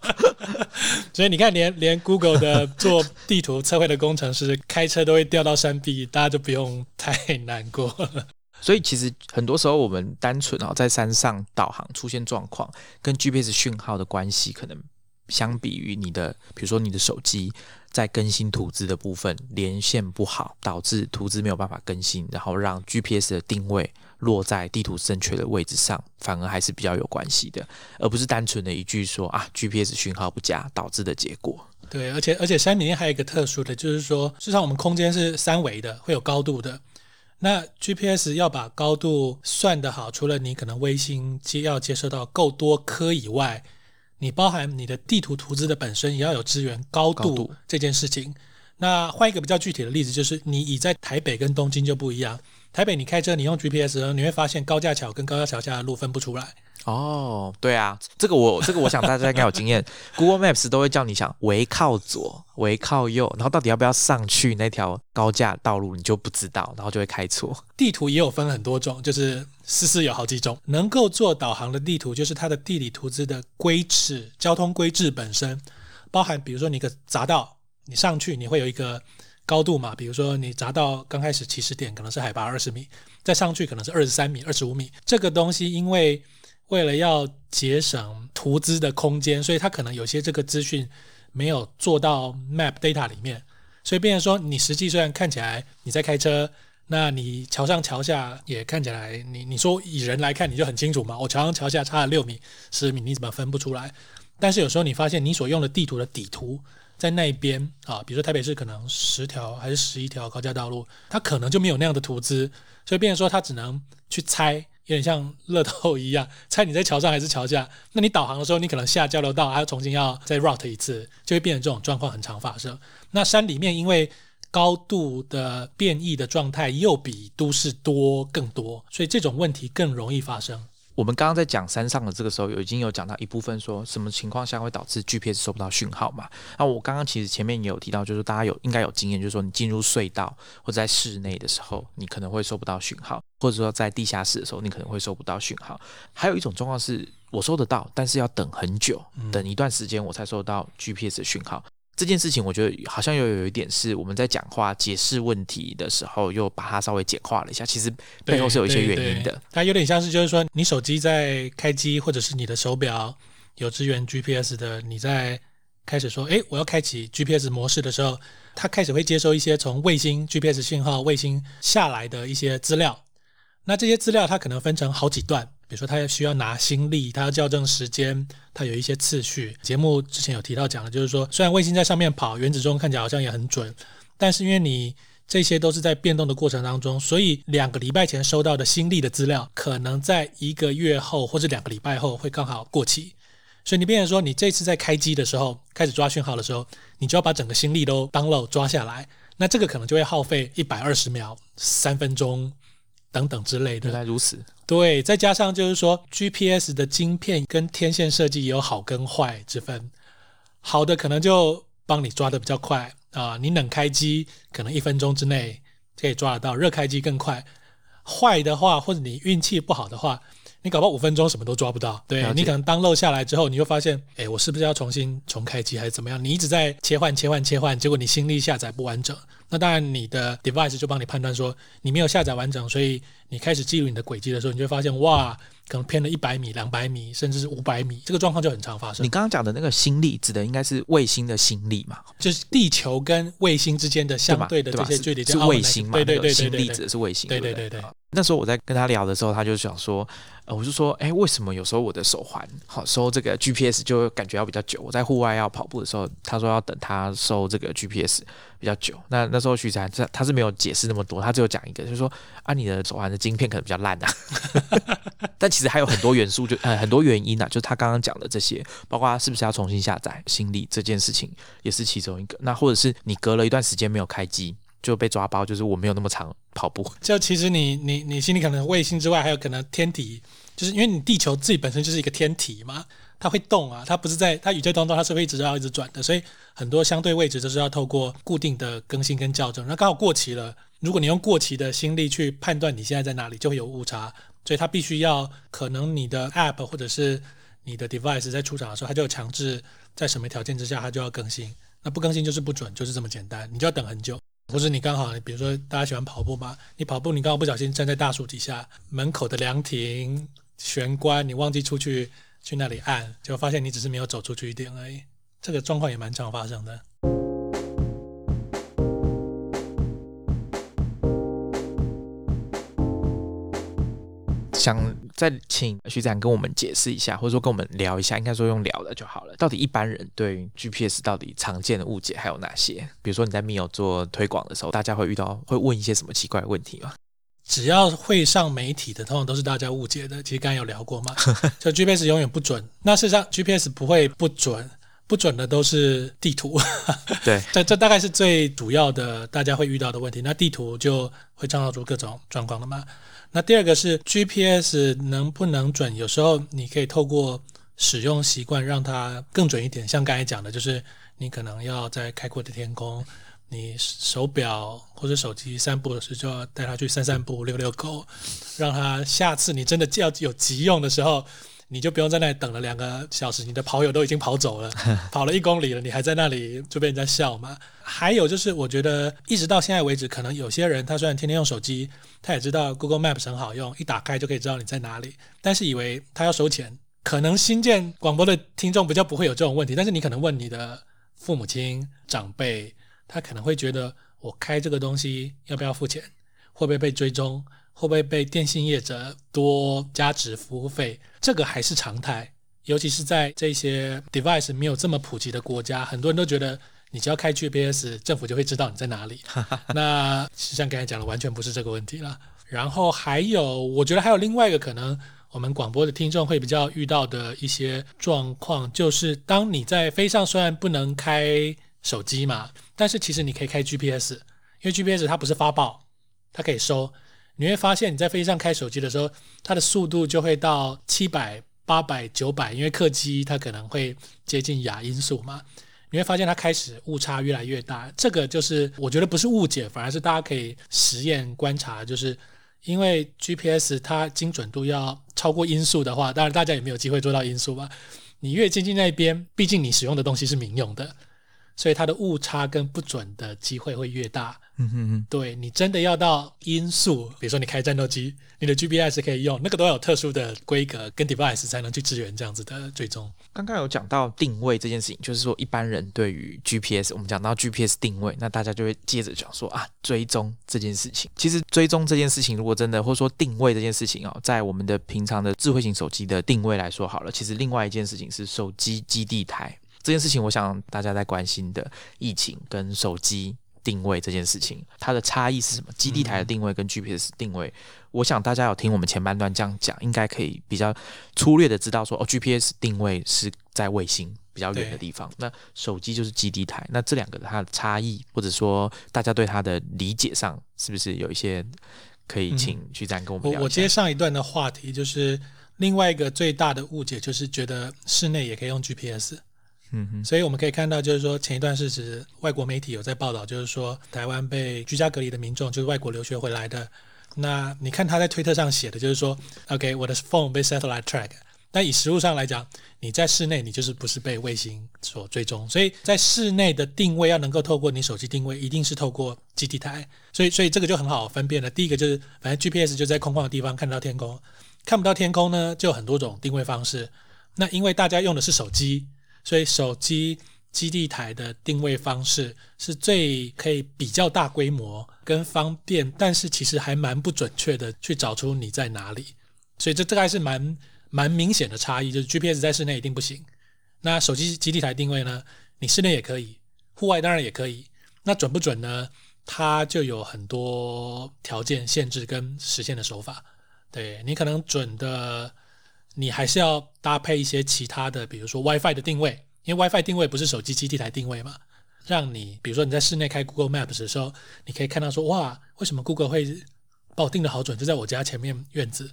Speaker 2: 所以你看，连连 Google 的做地图测绘的工程师开车都会掉到山壁，大家就不用太难过了。
Speaker 1: 所以其实很多时候我们单纯啊在山上导航出现状况，跟 GPS 讯号的关系，可能相比于你的，比如说你的手机在更新图资的部分连线不好，导致图资没有办法更新，然后让 GPS 的定位落在地图正确的位置上，反而还是比较有关系的，而不是单纯的一句说啊 GPS 讯号不佳导致的结果。
Speaker 2: 对，而且而且山里面还有一个特殊的，就是说，事实上我们空间是三维的，会有高度的。那 GPS 要把高度算得好，除了你可能卫星接要接收到够多颗以外，你包含你的地图图资的本身也要有支援高度这件事情。那换一个比较具体的例子，就是你以在台北跟东京就不一样。台北你开车你用 GPS，你会发现高架桥跟高架桥下的路分不出来。
Speaker 1: 哦，对啊，这个我这个我想大家应该有经验。Google Maps 都会叫你想围靠左，围靠右，然后到底要不要上去那条高架道路，你就不知道，然后就会开错。
Speaker 2: 地图也有分很多种，就是思思有好几种，能够做导航的地图，就是它的地理图资的规制、交通规制本身，包含比如说你一个匝道，你上去你会有一个高度嘛，比如说你砸到刚开始起始点可能是海拔二十米，再上去可能是二十三米、二十五米，这个东西因为为了要节省图资的空间，所以它可能有些这个资讯没有做到 map data 里面，所以变成说你实际虽然看起来你在开车，那你桥上桥下也看起来，你你说以人来看你就很清楚嘛，我桥上桥下差了六米十米，你怎么分不出来？但是有时候你发现你所用的地图的底图在那边啊，比如说台北市可能十条还是十一条高架道路，它可能就没有那样的图资，所以变成说它只能去猜。有点像乐透一样，猜你在桥上还是桥下。那你导航的时候，你可能下交流道还要重新要再 route 一次，就会变成这种状况很常发生。那山里面因为高度的变异的状态又比都市多更多，所以这种问题更容易发生。
Speaker 1: 我们刚刚在讲山上的这个时候，有已经有讲到一部分，说什么情况下会导致 GPS 收不到讯号嘛？那我刚刚其实前面也有提到，就是大家有应该有经验，就是说你进入隧道或在室内的时候，你可能会收不到讯号，或者说在地下室的时候，你可能会收不到讯号。还有一种状况是我收得到，但是要等很久，等一段时间我才收到 GPS 的讯号。这件事情，我觉得好像又有一点是我们在讲话解释问题的时候，又把它稍微简化了一下。其实背后是有一些原因的。
Speaker 2: 它有点像是，就是说，你手机在开机，或者是你的手表有支援 GPS 的，你在开始说“哎，我要开启 GPS 模式”的时候，它开始会接收一些从卫星 GPS 信号、卫星下来的一些资料。那这些资料它可能分成好几段。比如说，他需要拿心力，他要校正时间，他有一些次序。节目之前有提到讲的，就是说，虽然卫星在上面跑，原子钟看起来好像也很准，但是因为你这些都是在变动的过程当中，所以两个礼拜前收到的心力的资料，可能在一个月后或者两个礼拜后会刚好过期。所以你变成说，你这次在开机的时候，开始抓讯号的时候，你就要把整个心力都 download 抓下来，那这个可能就会耗费一百二十秒、三分钟。等等之类的，
Speaker 1: 原来如此。
Speaker 2: 对，再加上就是说，GPS 的晶片跟天线设计有好跟坏之分。好的可能就帮你抓的比较快啊，你冷开机可能一分钟之内可以抓得到，热开机更快。坏的话，或者你运气不好的话，你搞不好五分钟什么都抓不到。对你可能当漏下来之后，你就发现，哎，我是不是要重新重开机还是怎么样？你一直在切换、切换、切换，结果你心力下载不完整。那当然，你的 device 就帮你判断说你没有下载完整，所以你开始记录你的轨迹的时候，你就会发现，哇，可能偏了一百米、两百米，甚至是五百米，这个状况就很常发生
Speaker 1: 你。刚刚讲的那个心力，指的应该是卫星的心力嘛？
Speaker 2: 就是地球跟卫星之间的？相对的这些距离，
Speaker 1: 是
Speaker 2: 叫
Speaker 1: 卫星嘛？
Speaker 2: 对对对对对对
Speaker 1: 力指的是卫星，
Speaker 2: 对
Speaker 1: 对
Speaker 2: 对对
Speaker 1: 那时候我在跟他聊的时候，他就想说，呃，我就说，哎，为什么有时候我的手环好收这个 GPS 就感觉要比较久？我在户外要跑步的时候，他说要等他收这个 GPS 比较久。那那时候徐才他他是没有解释那么多，他只有讲一个，就是说啊，你的手环的晶片可能比较烂啊。但其实还有很多元素就，呃很多原因啊，就他刚刚讲的这些，包括是不是要重新下载心力这件事情，也是其中一个。那或者是你隔了一段时间没有开机就被抓包，就是我没有那么长跑步。
Speaker 2: 就其实你你你心里可能卫星之外，还有可能天体，就是因为你地球自己本身就是一个天体嘛，它会动啊，它不是在它宇宙当中它是会一直要一直转的，所以很多相对位置都是要透过固定的更新跟校正。那刚好过期了，如果你用过期的心力去判断你现在在哪里，就会有误差，所以它必须要可能你的 App 或者是你的 device 在出厂的时候，它就有强制在什么条件之下它就要更新，那不更新就是不准，就是这么简单，你就要等很久。不是你刚好，比如说大家喜欢跑步嘛，你跑步你刚好不小心站在大树底下，门口的凉亭玄关，你忘记出去去那里按，就发现你只是没有走出去一点而已。这个状况也蛮常发生的。
Speaker 1: 想再请徐展跟我们解释一下，或者说跟我们聊一下，应该说用聊的就好了。到底一般人对于 GPS 到底常见的误解还有哪些？比如说你在 Mio 做推广的时候，大家会遇到会问一些什么奇怪的问题吗？
Speaker 2: 只要会上媒体的，通常都是大家误解的。其实刚才有聊过嘛，就 GPS 永远不准。那事实上 GPS 不会不准，不准的都是地图。
Speaker 1: 对，
Speaker 2: 这这大概是最主要的大家会遇到的问题。那地图就会创造出各种状况了嘛。那第二个是 GPS 能不能准？有时候你可以透过使用习惯让它更准一点。像刚才讲的，就是你可能要在开阔的天空，你手表或者手机散步的时候就要带它去散散步、遛遛狗，让它下次你真的要有急用的时候。你就不用在那里等了两个小时，你的跑友都已经跑走了，跑了一公里了，你还在那里就被人家笑嘛。还有就是，我觉得一直到现在为止，可能有些人他虽然天天用手机，他也知道 Google Maps 很好用，一打开就可以知道你在哪里，但是以为他要收钱。可能新建广播的听众比较不会有这种问题，但是你可能问你的父母亲长辈，他可能会觉得我开这个东西要不要付钱，会不会被追踪？会不会被电信业者多加值服务费？这个还是常态，尤其是在这些 device 没有这么普及的国家，很多人都觉得你只要开 GPS，政府就会知道你在哪里。那实际上刚才讲的，完全不是这个问题了。然后还有，我觉得还有另外一个可能，我们广播的听众会比较遇到的一些状况，就是当你在飞上，虽然不能开手机嘛，但是其实你可以开 GPS，因为 GPS 它不是发报，它可以收。你会发现你在飞机上开手机的时候，它的速度就会到七百、八百、九百，因为客机它可能会接近亚音速嘛。你会发现它开始误差越来越大，这个就是我觉得不是误解，反而是大家可以实验观察，就是因为 GPS 它精准度要超过音速的话，当然大家也没有机会做到音速吧。你越接近那边，毕竟你使用的东西是民用的，所以它的误差跟不准的机会会越大。
Speaker 1: 嗯哼哼，
Speaker 2: 对你真的要到音速，比如说你开战斗机，你的 GPS 可以用，那个都要有特殊的规格跟 device 才能去支援这样子的追踪。
Speaker 1: 刚刚有讲到定位这件事情，就是说一般人对于 GPS，我们讲到 GPS 定位，那大家就会接着讲说啊，追踪这件事情。其实追踪这件事情，如果真的或者说定位这件事情哦，在我们的平常的智慧型手机的定位来说好了，其实另外一件事情是手机基地台这件事情，我想大家在关心的疫情跟手机。定位这件事情，它的差异是什么？基地台的定位跟 GPS 定位，我想大家有听我们前半段这样讲，应该可以比较粗略的知道说，哦，GPS 定位是在卫星比较远的地方，那手机就是基地台，那这两个它的差异，或者说大家对它的理解上，是不是有一些可以请徐展跟我们聊
Speaker 2: 我我接上一段的话题，就是另外一个最大的误解，就是觉得室内也可以用 GPS。
Speaker 1: 嗯哼，
Speaker 2: 所以我们可以看到，就是说前一段事实，外国媒体有在报道，就是说台湾被居家隔离的民众，就是外国留学回来的。那你看他在推特上写的，就是说，OK，我的 phone 被 satellite track。但以实物上来讲，你在室内，你就是不是被卫星所追踪，所以在室内的定位要能够透过你手机定位，一定是透过基地台。所以，所以这个就很好分辨了。第一个就是，反正 GPS 就在空旷的地方看得到天空，看不到天空呢，就有很多种定位方式。那因为大家用的是手机，所以手机基地台的定位方式是最可以比较大规模跟方便，但是其实还蛮不准确的去找出你在哪里。所以这这还是蛮。蛮明显的差异，就是 GPS 在室内一定不行。那手机基地台定位呢？你室内也可以，户外当然也可以。那准不准呢？它就有很多条件限制跟实现的手法。对你可能准的，你还是要搭配一些其他的，比如说 WiFi 的定位，因为 WiFi 定位不是手机基地台定位嘛。让你比如说你在室内开 Google Maps 的时候，你可以看到说，哇，为什么 Google 会把我定的好准？就在我家前面院子。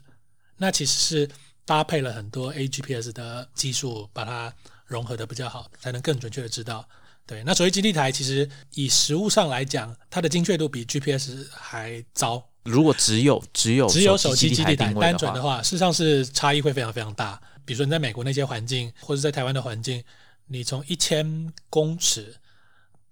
Speaker 2: 那其实是。搭配了很多 AGPS 的技术，把它融合的比较好，才能更准确的知道。对，那所谓基地台，其实以实物上来讲，它的精确度比 GPS 还糟。
Speaker 1: 如果只有只有
Speaker 2: 只有手机基地
Speaker 1: 台
Speaker 2: 单准的话，事实上是差异会非常非常大。比如说你在美国那些环境，或者在台湾的环境，你从一千公尺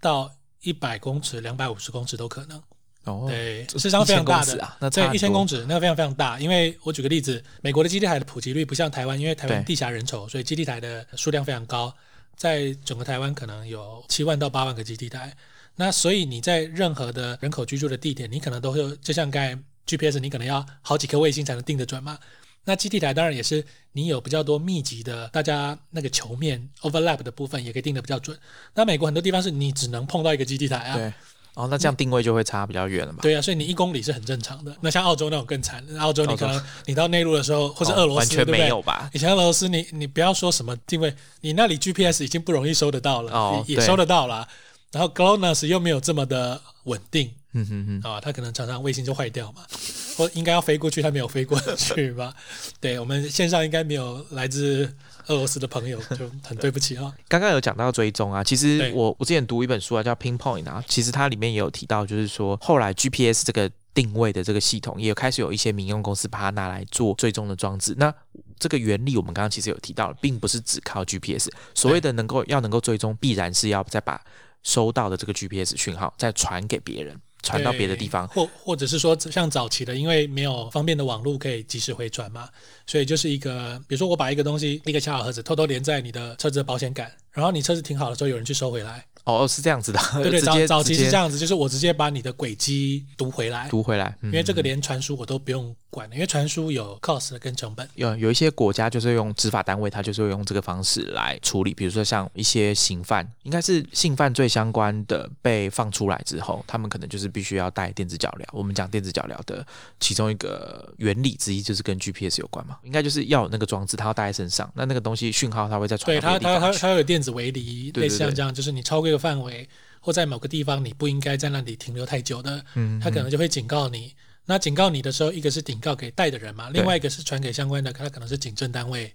Speaker 2: 到一百公尺、两百五十公尺都可能。
Speaker 1: 哦，
Speaker 2: 对，事实上非常大的
Speaker 1: 啊，那
Speaker 2: 这一千公尺那个非常非常大。因为我举个例子，美国的基地台的普及率不像台湾，因为台湾地狭人稠，所以基地台的数量非常高。在整个台湾可能有七万到八万个基地台，那所以你在任何的人口居住的地点，你可能都会就像刚才 GPS，你可能要好几颗卫星才能定得准嘛。那基地台当然也是你有比较多密集的，大家那个球面 overlap 的部分也可以定得比较准。那美国很多地方是你只能碰到一个基地台啊。
Speaker 1: 对哦，那这样定位就会差比较远了嘛？
Speaker 2: 对啊，所以你一公里是很正常的。那像澳洲那种更惨，澳洲你可能你到内陆的时候，或者俄罗斯，
Speaker 1: 完全没有吧？
Speaker 2: 以前俄罗斯，你你不要说什么定位，你那里 GPS 已经不容易收得到了，也收得到了。然后 GLONASS 又没有这么的稳定，嗯哼哼，啊，它可能常常卫星就坏掉嘛，或应该要飞过去，它没有飞过去吧？对我们线上应该没有来自。俄罗斯的朋友就很对不起啊。
Speaker 1: 刚刚有讲到追踪啊，其实我我之前读一本书啊，叫 Pinpoint 啊，其实它里面也有提到，就是说后来 GPS 这个定位的这个系统，也有开始有一些民用公司把它拿来做追踪的装置。那这个原理我们刚刚其实有提到了，并不是只靠 GPS，所谓的能够要能够追踪，必然是要再把收到的这个 GPS 讯号再传给别人。传到别的地方，
Speaker 2: 或或者是说像早期的，因为没有方便的网络可以及时回传嘛，所以就是一个，比如说我把一个东西一个小盒子偷偷连在你的车子的保险杆，然后你车子停好了之后，有人去收回来。
Speaker 1: 哦，是这样子的，
Speaker 2: 对对，早早期是这样子，就是我直接把你的轨迹读回来，
Speaker 1: 读回来，
Speaker 2: 因为这个连传输我都不用管的，因为传输有 cost 跟成本。
Speaker 1: 有有一些国家就是用执法单位，他就是会用这个方式来处理，比如说像一些刑犯，应该是性犯罪相关的被放出来之后，他们可能就是必须要带电子脚镣。我们讲电子脚镣的其中一个原理之一就是跟 GPS 有关嘛，应该就是要有那个装置，它要带在身上，那那个东西讯号它会在传。
Speaker 2: 对它它它它有电子围篱，类似像这样，就是你超过一个范围。或在某个地方你不应该在那里停留太久的，嗯，他可能就会警告你。那警告你的时候，一个是警告给带的人嘛，另外一个是传给相关的，他可能是警政单位，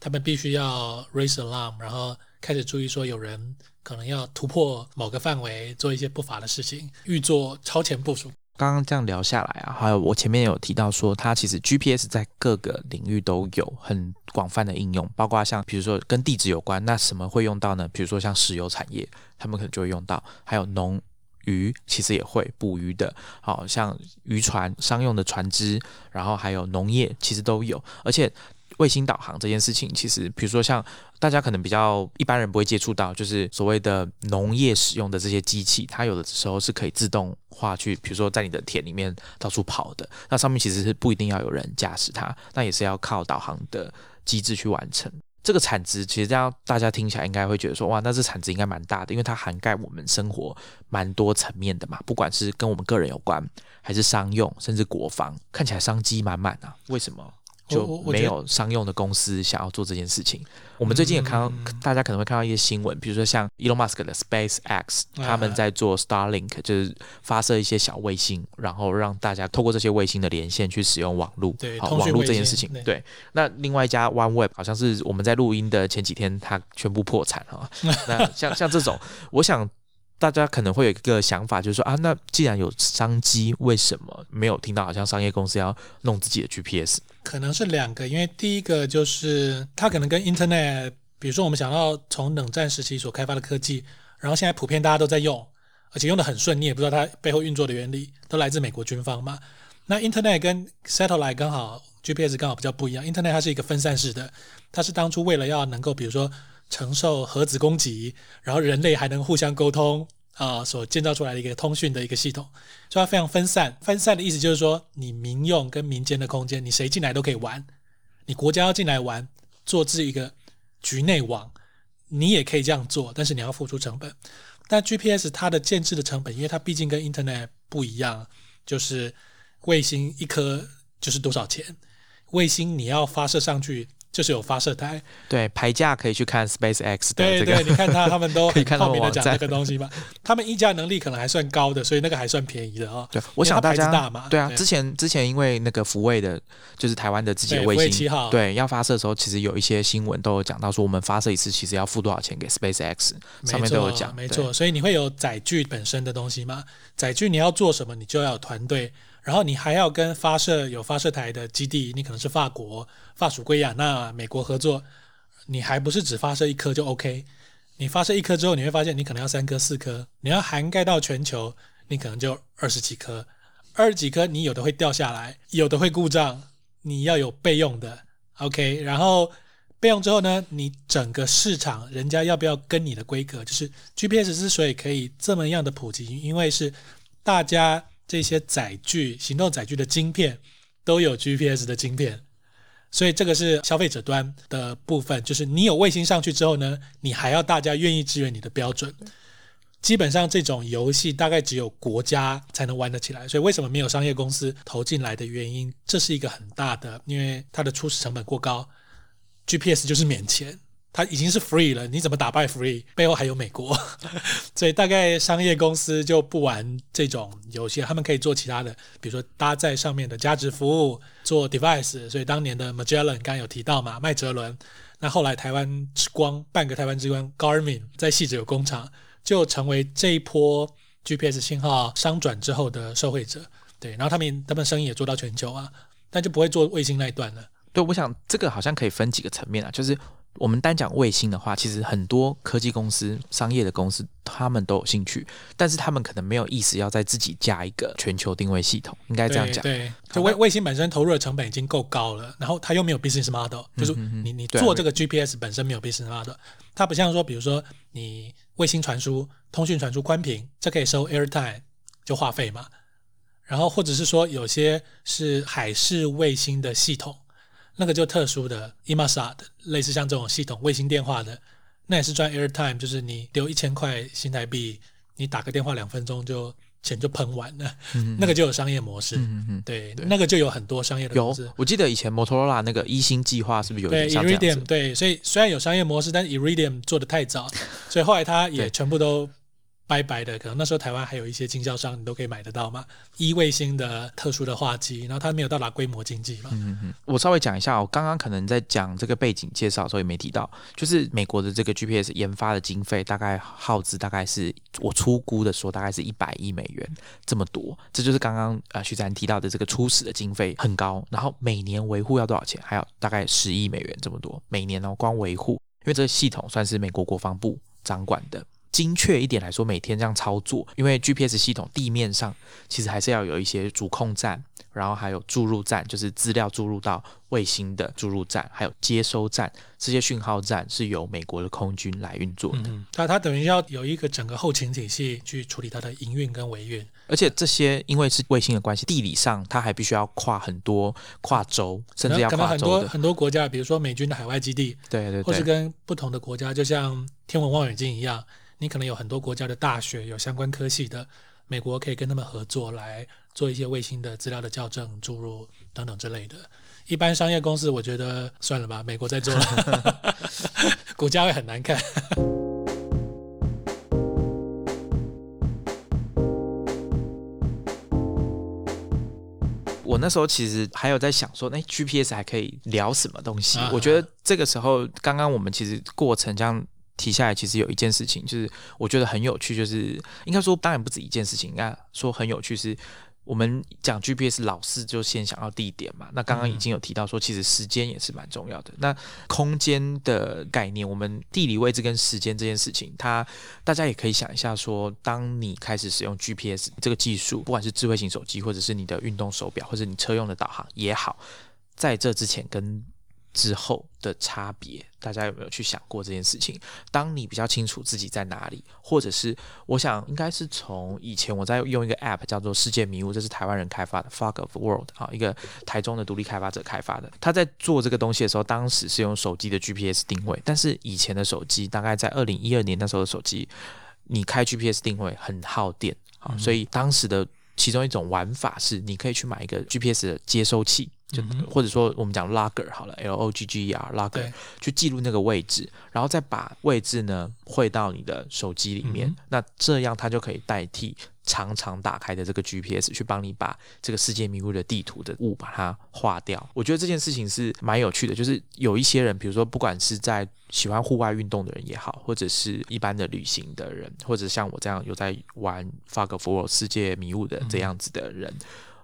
Speaker 2: 他们必须要 raise alarm，然后开始注意说有人可能要突破某个范围，做一些不法的事情，预做超前部署。
Speaker 1: 刚刚这样聊下来啊，还有我前面有提到说，它其实 GPS 在各个领域都有很广泛的应用，包括像比如说跟地址有关，那什么会用到呢？比如说像石油产业，他们可能就会用到，还有农鱼其实也会捕鱼的，好像渔船商用的船只，然后还有农业其实都有，而且。卫星导航这件事情，其实比如说像大家可能比较一般人不会接触到，就是所谓的农业使用的这些机器，它有的时候是可以自动化去，比如说在你的田里面到处跑的。那上面其实是不一定要有人驾驶它，那也是要靠导航的机制去完成。这个产值其实这样大家听起来应该会觉得说，哇，那这产值应该蛮大的，因为它涵盖我们生活蛮多层面的嘛，不管是跟我们个人有关，还是商用，甚至国防，看起来商机满满啊。为什么？就没有商用的公司想要做这件事情。我们最近也看到，
Speaker 2: 嗯
Speaker 1: 大家可能会看到一些新闻，比如说像 Elon Musk 的 SpaceX，
Speaker 2: 啊
Speaker 1: 他们在做 Starlink，就是发射一些小卫星，然后让大家透过这些卫星的连线去使用网络，好网络这件事。情对，那另外一家 OneWeb 好像是我们在录音的前几天，它全部破产哈。那像像这种，我想。大家可能会有一个想法，就是说啊，那既然有商机，为什么没有听到好像商业公司要弄自己的 GPS？
Speaker 2: 可能是两个，因为第一个就是它可能跟 Internet，比如说我们想到从冷战时期所开发的科技，然后现在普遍大家都在用，而且用的很顺，你也不知道它背后运作的原理，都来自美国军方嘛。那 Internet 跟 Satellite 刚好 GPS 刚好比较不一样，Internet 它是一个分散式的，它是当初为了要能够比如说承受核子攻击，然后人类还能互相沟通啊、所建造出来的一个通讯的一个系统。所以它非常分散。分散的意思就是说，你民用跟民间的空间，你谁进来都可以玩。你国家要进来玩，做自己一个局内网，你也可以这样做，但是你要付出成本。但 GPS 它的建制的成本，因为它毕竟跟 Internet 不一样，就是卫星一颗就是多少钱，卫星你要发射上去就是有发射台，
Speaker 1: 对，排价可以去看 SpaceX 的
Speaker 2: 对对，
Speaker 1: 这个，
Speaker 2: 你看他他们都
Speaker 1: 可以
Speaker 2: 很
Speaker 1: 看到网
Speaker 2: 透明的讲这个东西嘛，他们议价能力可能还算高的，所以那个还算便宜的哦。
Speaker 1: 对，我想大家
Speaker 2: 大嘛。
Speaker 1: 对啊，
Speaker 2: 对。
Speaker 1: 之前之前因为那个福卫的，就是台湾的自己的，
Speaker 2: 卫
Speaker 1: 卫星，对，要发射的时候，其实有一些新闻都有讲到说，我们发射一次其实要付多少钱给 SpaceX，上面都有讲，
Speaker 2: 没错，所以你会有载具本身的东西吗？载具你要做什么，你就要有团队，然后你还要跟发射有发射台的基地，你可能是法国、法属圭亚那、美国合作，你还不是只发射一颗就 OK？你发射一颗之后，你会发现你可能要三颗、四颗，你要涵盖到全球，你可能就二十几颗，二十几颗你有的会掉下来，有的会故障，你要有备用的 OK，然后。备用之后呢，你整个市场人家要不要跟你的规格？就是 GPS 之所以可以这么样的普及，因为是大家这些载具、行动载具的晶片都有 GPS 的晶片，所以这个是消费者端的部分。就是你有卫星上去之后呢，你还要大家愿意支援你的标准。基本上这种游戏大概只有国家才能玩得起来，所以为什么没有商业公司投进来的原因，这是一个很大的，因为它的初始成本过高。GPS 就是免钱，它已经是 free 了，你怎么打败 free？背后还有美国，所以大概商业公司就不玩这种游戏，他们可以做其他的，比如说搭载上面的价值服务，做 device。所以当年的 Magellan 刚刚有提到嘛，麦哲伦，那后来台湾之光，半个台湾之光 Garmin 在细致有工厂，就成为这一波 GPS 信号商转之后的受惠者。对，然后他们他们生意也做到全球啊，但就不会做卫星那一段了。
Speaker 1: 对，我想这个好像可以分几个层面啊，就是我们单讲卫星的话，其实很多科技公司、商业的公司，他们都有兴趣，但是他们可能没有意识要在自己加一个全球定位系统，应该这样讲。
Speaker 2: 对对，就卫卫星本身投入的成本已经够高了，然后它又没有 business model，就是你你做这个 GPS 本身没有 business model，它不像说，比如说你卫星传输、通讯传输宽频，这可以收 airtime 就话费嘛，然后或者是说有些是海事卫星的系统，那个就特殊的 Inmarsat，类似像这种系统卫星电话的，那也是赚 airtime，就是你丢一千块新台币，你打个电话两分钟就钱就喷完了，那个就有商业模式。对，
Speaker 1: 对
Speaker 2: 那个就有很多商业的公
Speaker 1: 有。，我记得以前摩托罗拉那个一星计划是不是有
Speaker 2: 对
Speaker 1: 点像这样
Speaker 2: ，Iridium？对，所以虽然有商业模式，但是 Iridium 做的太早，所以后来它也全部都拜拜的。可能那时候台湾还有一些经销商，你都可以买得到嘛，一卫星的特殊的话机，然后它没有到达规模经济嘛。
Speaker 1: 嗯嗯，我稍微讲一下，我刚刚可能在讲这个背景介绍的时候也没提到，就是美国的这个 GPS 研发的经费大概耗资大概是我粗估的说大概是一百亿美元这么多，这就是刚刚呃徐展提到的这个初始的经费很高，然后每年维护要多少钱？还有大概十亿美元这么多，每年哦光维护，因为这个系统算是美国国防部掌管的。精确一点来说，每天这样操作，因为 GPS 系统地面上其实还是要有一些主控站，然后还有注入站，就是资料注入到卫星的注入站，还有接收站，这些讯号站是由美国的空军来运作的。
Speaker 2: 嗯，它它等于要有一个整个后勤体系去处理它的营运跟维运。
Speaker 1: 而且这些因为是卫星的关系，地理上它还必须要跨很多跨州，甚至要
Speaker 2: 可能很多。很多国家，比如说美军的海外基地，
Speaker 1: 对对对，
Speaker 2: 或是跟不同的国家，就像天文望远镜一样，你可能有很多国家的大学有相关科系的，美国可以跟他们合作来做一些卫星的资料的校正、注入等等之类的。一般商业公司，我觉得算了吧，美国在做，股价会很难看。
Speaker 1: 我那时候其实还有在想说，那 GPS 还可以聊什么东西？
Speaker 2: 啊
Speaker 1: 我觉得这个时候，刚刚我们其实过程这样提下来，其实有一件事情，就是我觉得很有趣，就是应该说，当然不止一件事情，应该说很有趣是。我们讲 GPS 老是就先想到地点嘛，那刚刚已经有提到说，其实时间也是蛮重要的。那空间的概念，我们地理位置跟时间这件事情，它大家也可以想一下说，当你开始使用 GPS 这个技术，不管是智慧型手机，或者是你的运动手表，或者你车用的导航也好，在这之前跟之后的差别，大家有没有去想过这件事情？当你比较清楚自己在哪里，或者是我想应该是从以前我在用一个 App 叫做“世界迷雾”，这是台湾人开发的 Fog of World 啊，一个台中的独立开发者开发的。他在做这个东西的时候，当时是用手机的 GPS 定位，但是以前的手机大概在二零一二年那时候的手机，你开 GPS 定位很耗电啊，所以当时的其中一种玩法是，你可以去买一个 GPS 的接收器，就、或者说我们讲 logger 好了，L O G G E R logger，去记录那个位置，然后再把位置呢汇到你的手机里面，那这样它就可以代替常常打开的这个 GPS 去帮你把这个世界迷雾的地图的雾把它化掉。我觉得这件事情是蛮有趣的，就是有一些人，比如说不管是在喜欢户外运动的人也好，或者是一般的旅行的人，或者像我这样有在玩 Fog War 世界迷雾的这样子的人。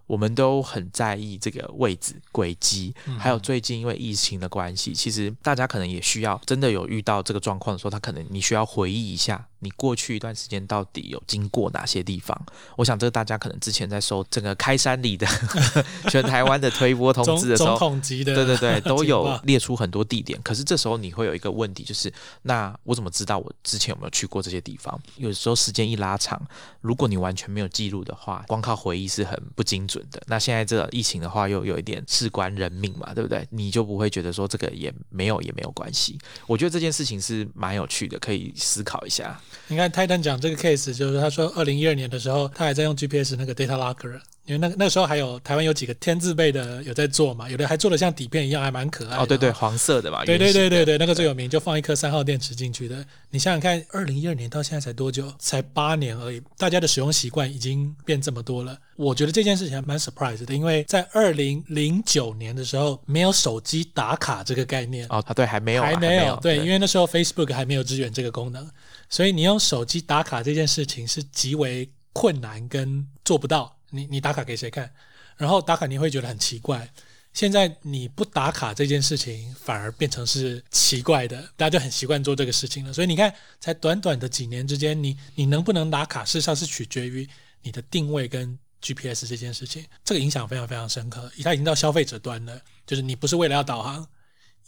Speaker 1: 我们都很在意这个位置轨迹，还有最近因为疫情的关系，其实大家可能也需要真的有遇到这个状况的时候，他可能你需要回忆一下你过去一段时间到底有经过哪些地方。我想这个大家可能之前在收整个开山里的 全台湾的推波通知的时候，
Speaker 2: 统级的，
Speaker 1: 对对对，都有列出很多地点。可是这时候你会有一个问题，就是那我怎么知道我之前有没有去过这些地方？有时候时间一拉长，如果你完全没有记录的话，光靠回忆是很不精准的。那现在这疫情的话，又有一点事关人命嘛，对不对？你就不会觉得说这个也没有也没有关系。我觉得这件事情是蛮有趣的，可以思考一下。
Speaker 2: 你看泰坦讲这个 case，就是他说二零一二年的时候，他还在用 GPS 那个 data locker，因为那个那时候还有台湾有几个天字辈的有在做嘛，有的还做的像底片一样，还蛮可爱的。
Speaker 1: 哦，对对，黄色的吧，
Speaker 2: 对对对对对，那个最有名，就放一颗三号电池进去的。你想想看，二零一二年到现在才多久？才八年而已，大家的使用习惯已经变这么多了。我觉得这件事情还蛮 surprise 的，因为在二零零九年的时候，没有手机打卡这个概念。
Speaker 1: 哦，对，还没有啊，
Speaker 2: 还
Speaker 1: 没
Speaker 2: 有，对，因为那时候 Facebook 还没有支援这个功能，所以你用手机打卡这件事情是极为困难跟做不到。你你打卡给谁看？然后打卡你会觉得很奇怪。现在你不打卡这件事情反而变成是奇怪的，大家就很习惯做这个事情了。所以你看，才短短的几年之间，你你能不能打卡，事实上是取决于你的定位跟 GPS 这件事情，这个影响非常非常深刻。它已经到消费者端了，就是你不是为了要导航，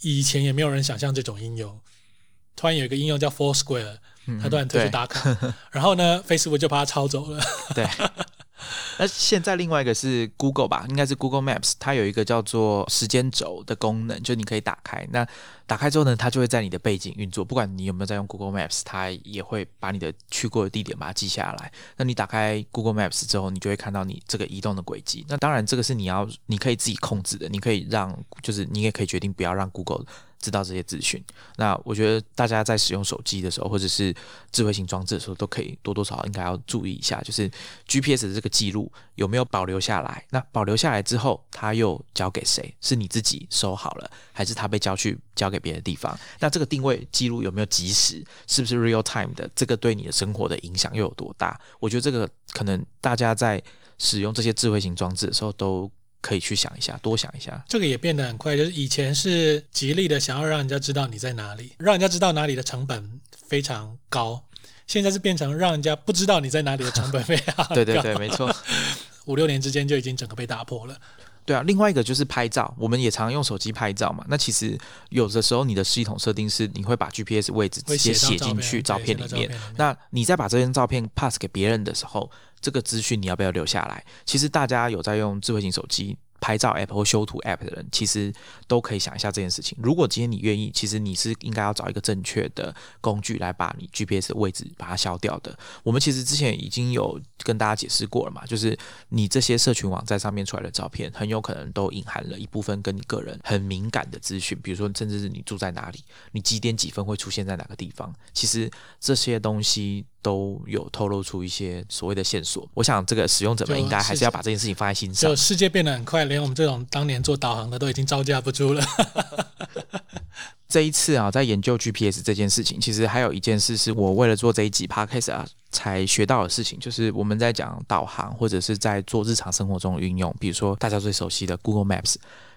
Speaker 2: 以前也没有人想象这种应用。突然有一个应用叫 Foursquare，它突然退出
Speaker 1: 对
Speaker 2: 打卡，然后呢，Facebook 就把它抄走了。
Speaker 1: 对。那现在另外一个是 Google 吧，应该是 Google Maps，它有一个叫做时间轴的功能，就你可以打开。那打开之后呢，它就会在你的背景运作，不管你有没有在用 Google Maps，它也会把你的去过的地点把它记下来。那你打开 Google Maps 之后，你就会看到你这个移动的轨迹。那当然，这个是你要你可以自己控制的，你可以让就是你也可以决定不要让 Google 知道这些资讯。那我觉得大家在使用手机的时候，或者是智慧型装置的时候，都可以多多少少应该要注意一下，就是 GPS 的这个记录有没有保留下来。那保留下来之后，它又交给谁？是你自己收好了，还是它被交去交给别的地方？那这个定位记录有没有及时？是不是 real time 的？这个对你的生活的影响又有多大？我觉得这个可能大家在使用这些智慧型装置的时候都。可以去想一下，多想一下。
Speaker 2: 这个也变得很快，就是以前是极力的想要让人家知道你在哪里，让人家知道哪里的成本非常高，现在是变成让人家不知道你在哪里的成本非常高。
Speaker 1: 对对对，没错。
Speaker 2: 五六年之间就已经整个被打破了。
Speaker 1: 对啊，另外一个就是拍照，我们也常用手机拍照嘛。那其实有的时候你的系统设定是你会把 GPS 位置直接写进去照片里面，那你再把这张照片 pass 给别人的时候，这个资讯你要不要留下来？其实大家有在用智慧型手机。拍照 app 或修图 app 的人，其实都可以想一下这件事情。如果今天你愿意，其实你是应该要找一个正确的工具来把你 GPS 的位置把它消掉的。我们其实之前已经有跟大家解释过了嘛，就是你这些社群网站上面出来的照片，很有可能都隐含了一部分跟你个人很敏感的资讯，比如说甚至是你住在哪里，你几点几分会出现在哪个地方。其实这些东西都有透露出一些所谓的线索。我想这个使用者们应该还是要把这件事情放在心上
Speaker 2: 就。世界变得很快，连我们这种当年做导航的都已经招架不住了。
Speaker 1: 这一次啊，在研究 GPS 这件事情，其实还有一件事是我为了做这一集 podcast 啊，才学到的事情，就是我们在讲导航或者是在做日常生活中的运用，比如说大家最熟悉的 Google Maps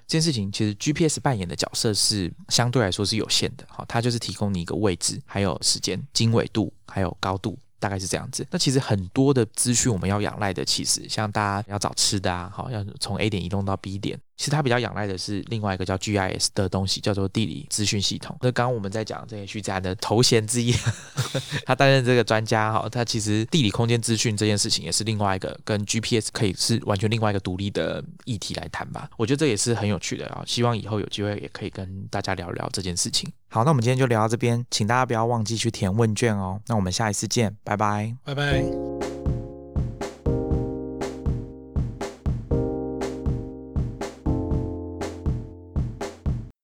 Speaker 1: 这件事情，其实 GPS 扮演的角色是相对来说是有限的，好，它就是提供你一个位置，还有时间、经纬度，还有高度。大概是这样子。那其实很多的资讯我们要仰赖的，其实像大家要找吃的啊，好，要从 A 点移动到 B 点，其实它比较仰赖的是另外一个叫 GIS 的东西，叫做地理资讯系统。那刚刚我们在讲这些徐展的头衔之一，他担任这个专家哈，他其实地理空间资讯这件事情也是另外一个跟 GPS 可以是完全另外一个独立的议题来谈吧。我觉得这也是很有趣的啊，希望以后有机会也可以跟大家聊聊这件事情。好，那我们今天就聊到这边，请大家不要忘记去填问卷哦。那我们下一次见，拜拜。
Speaker 2: 拜拜。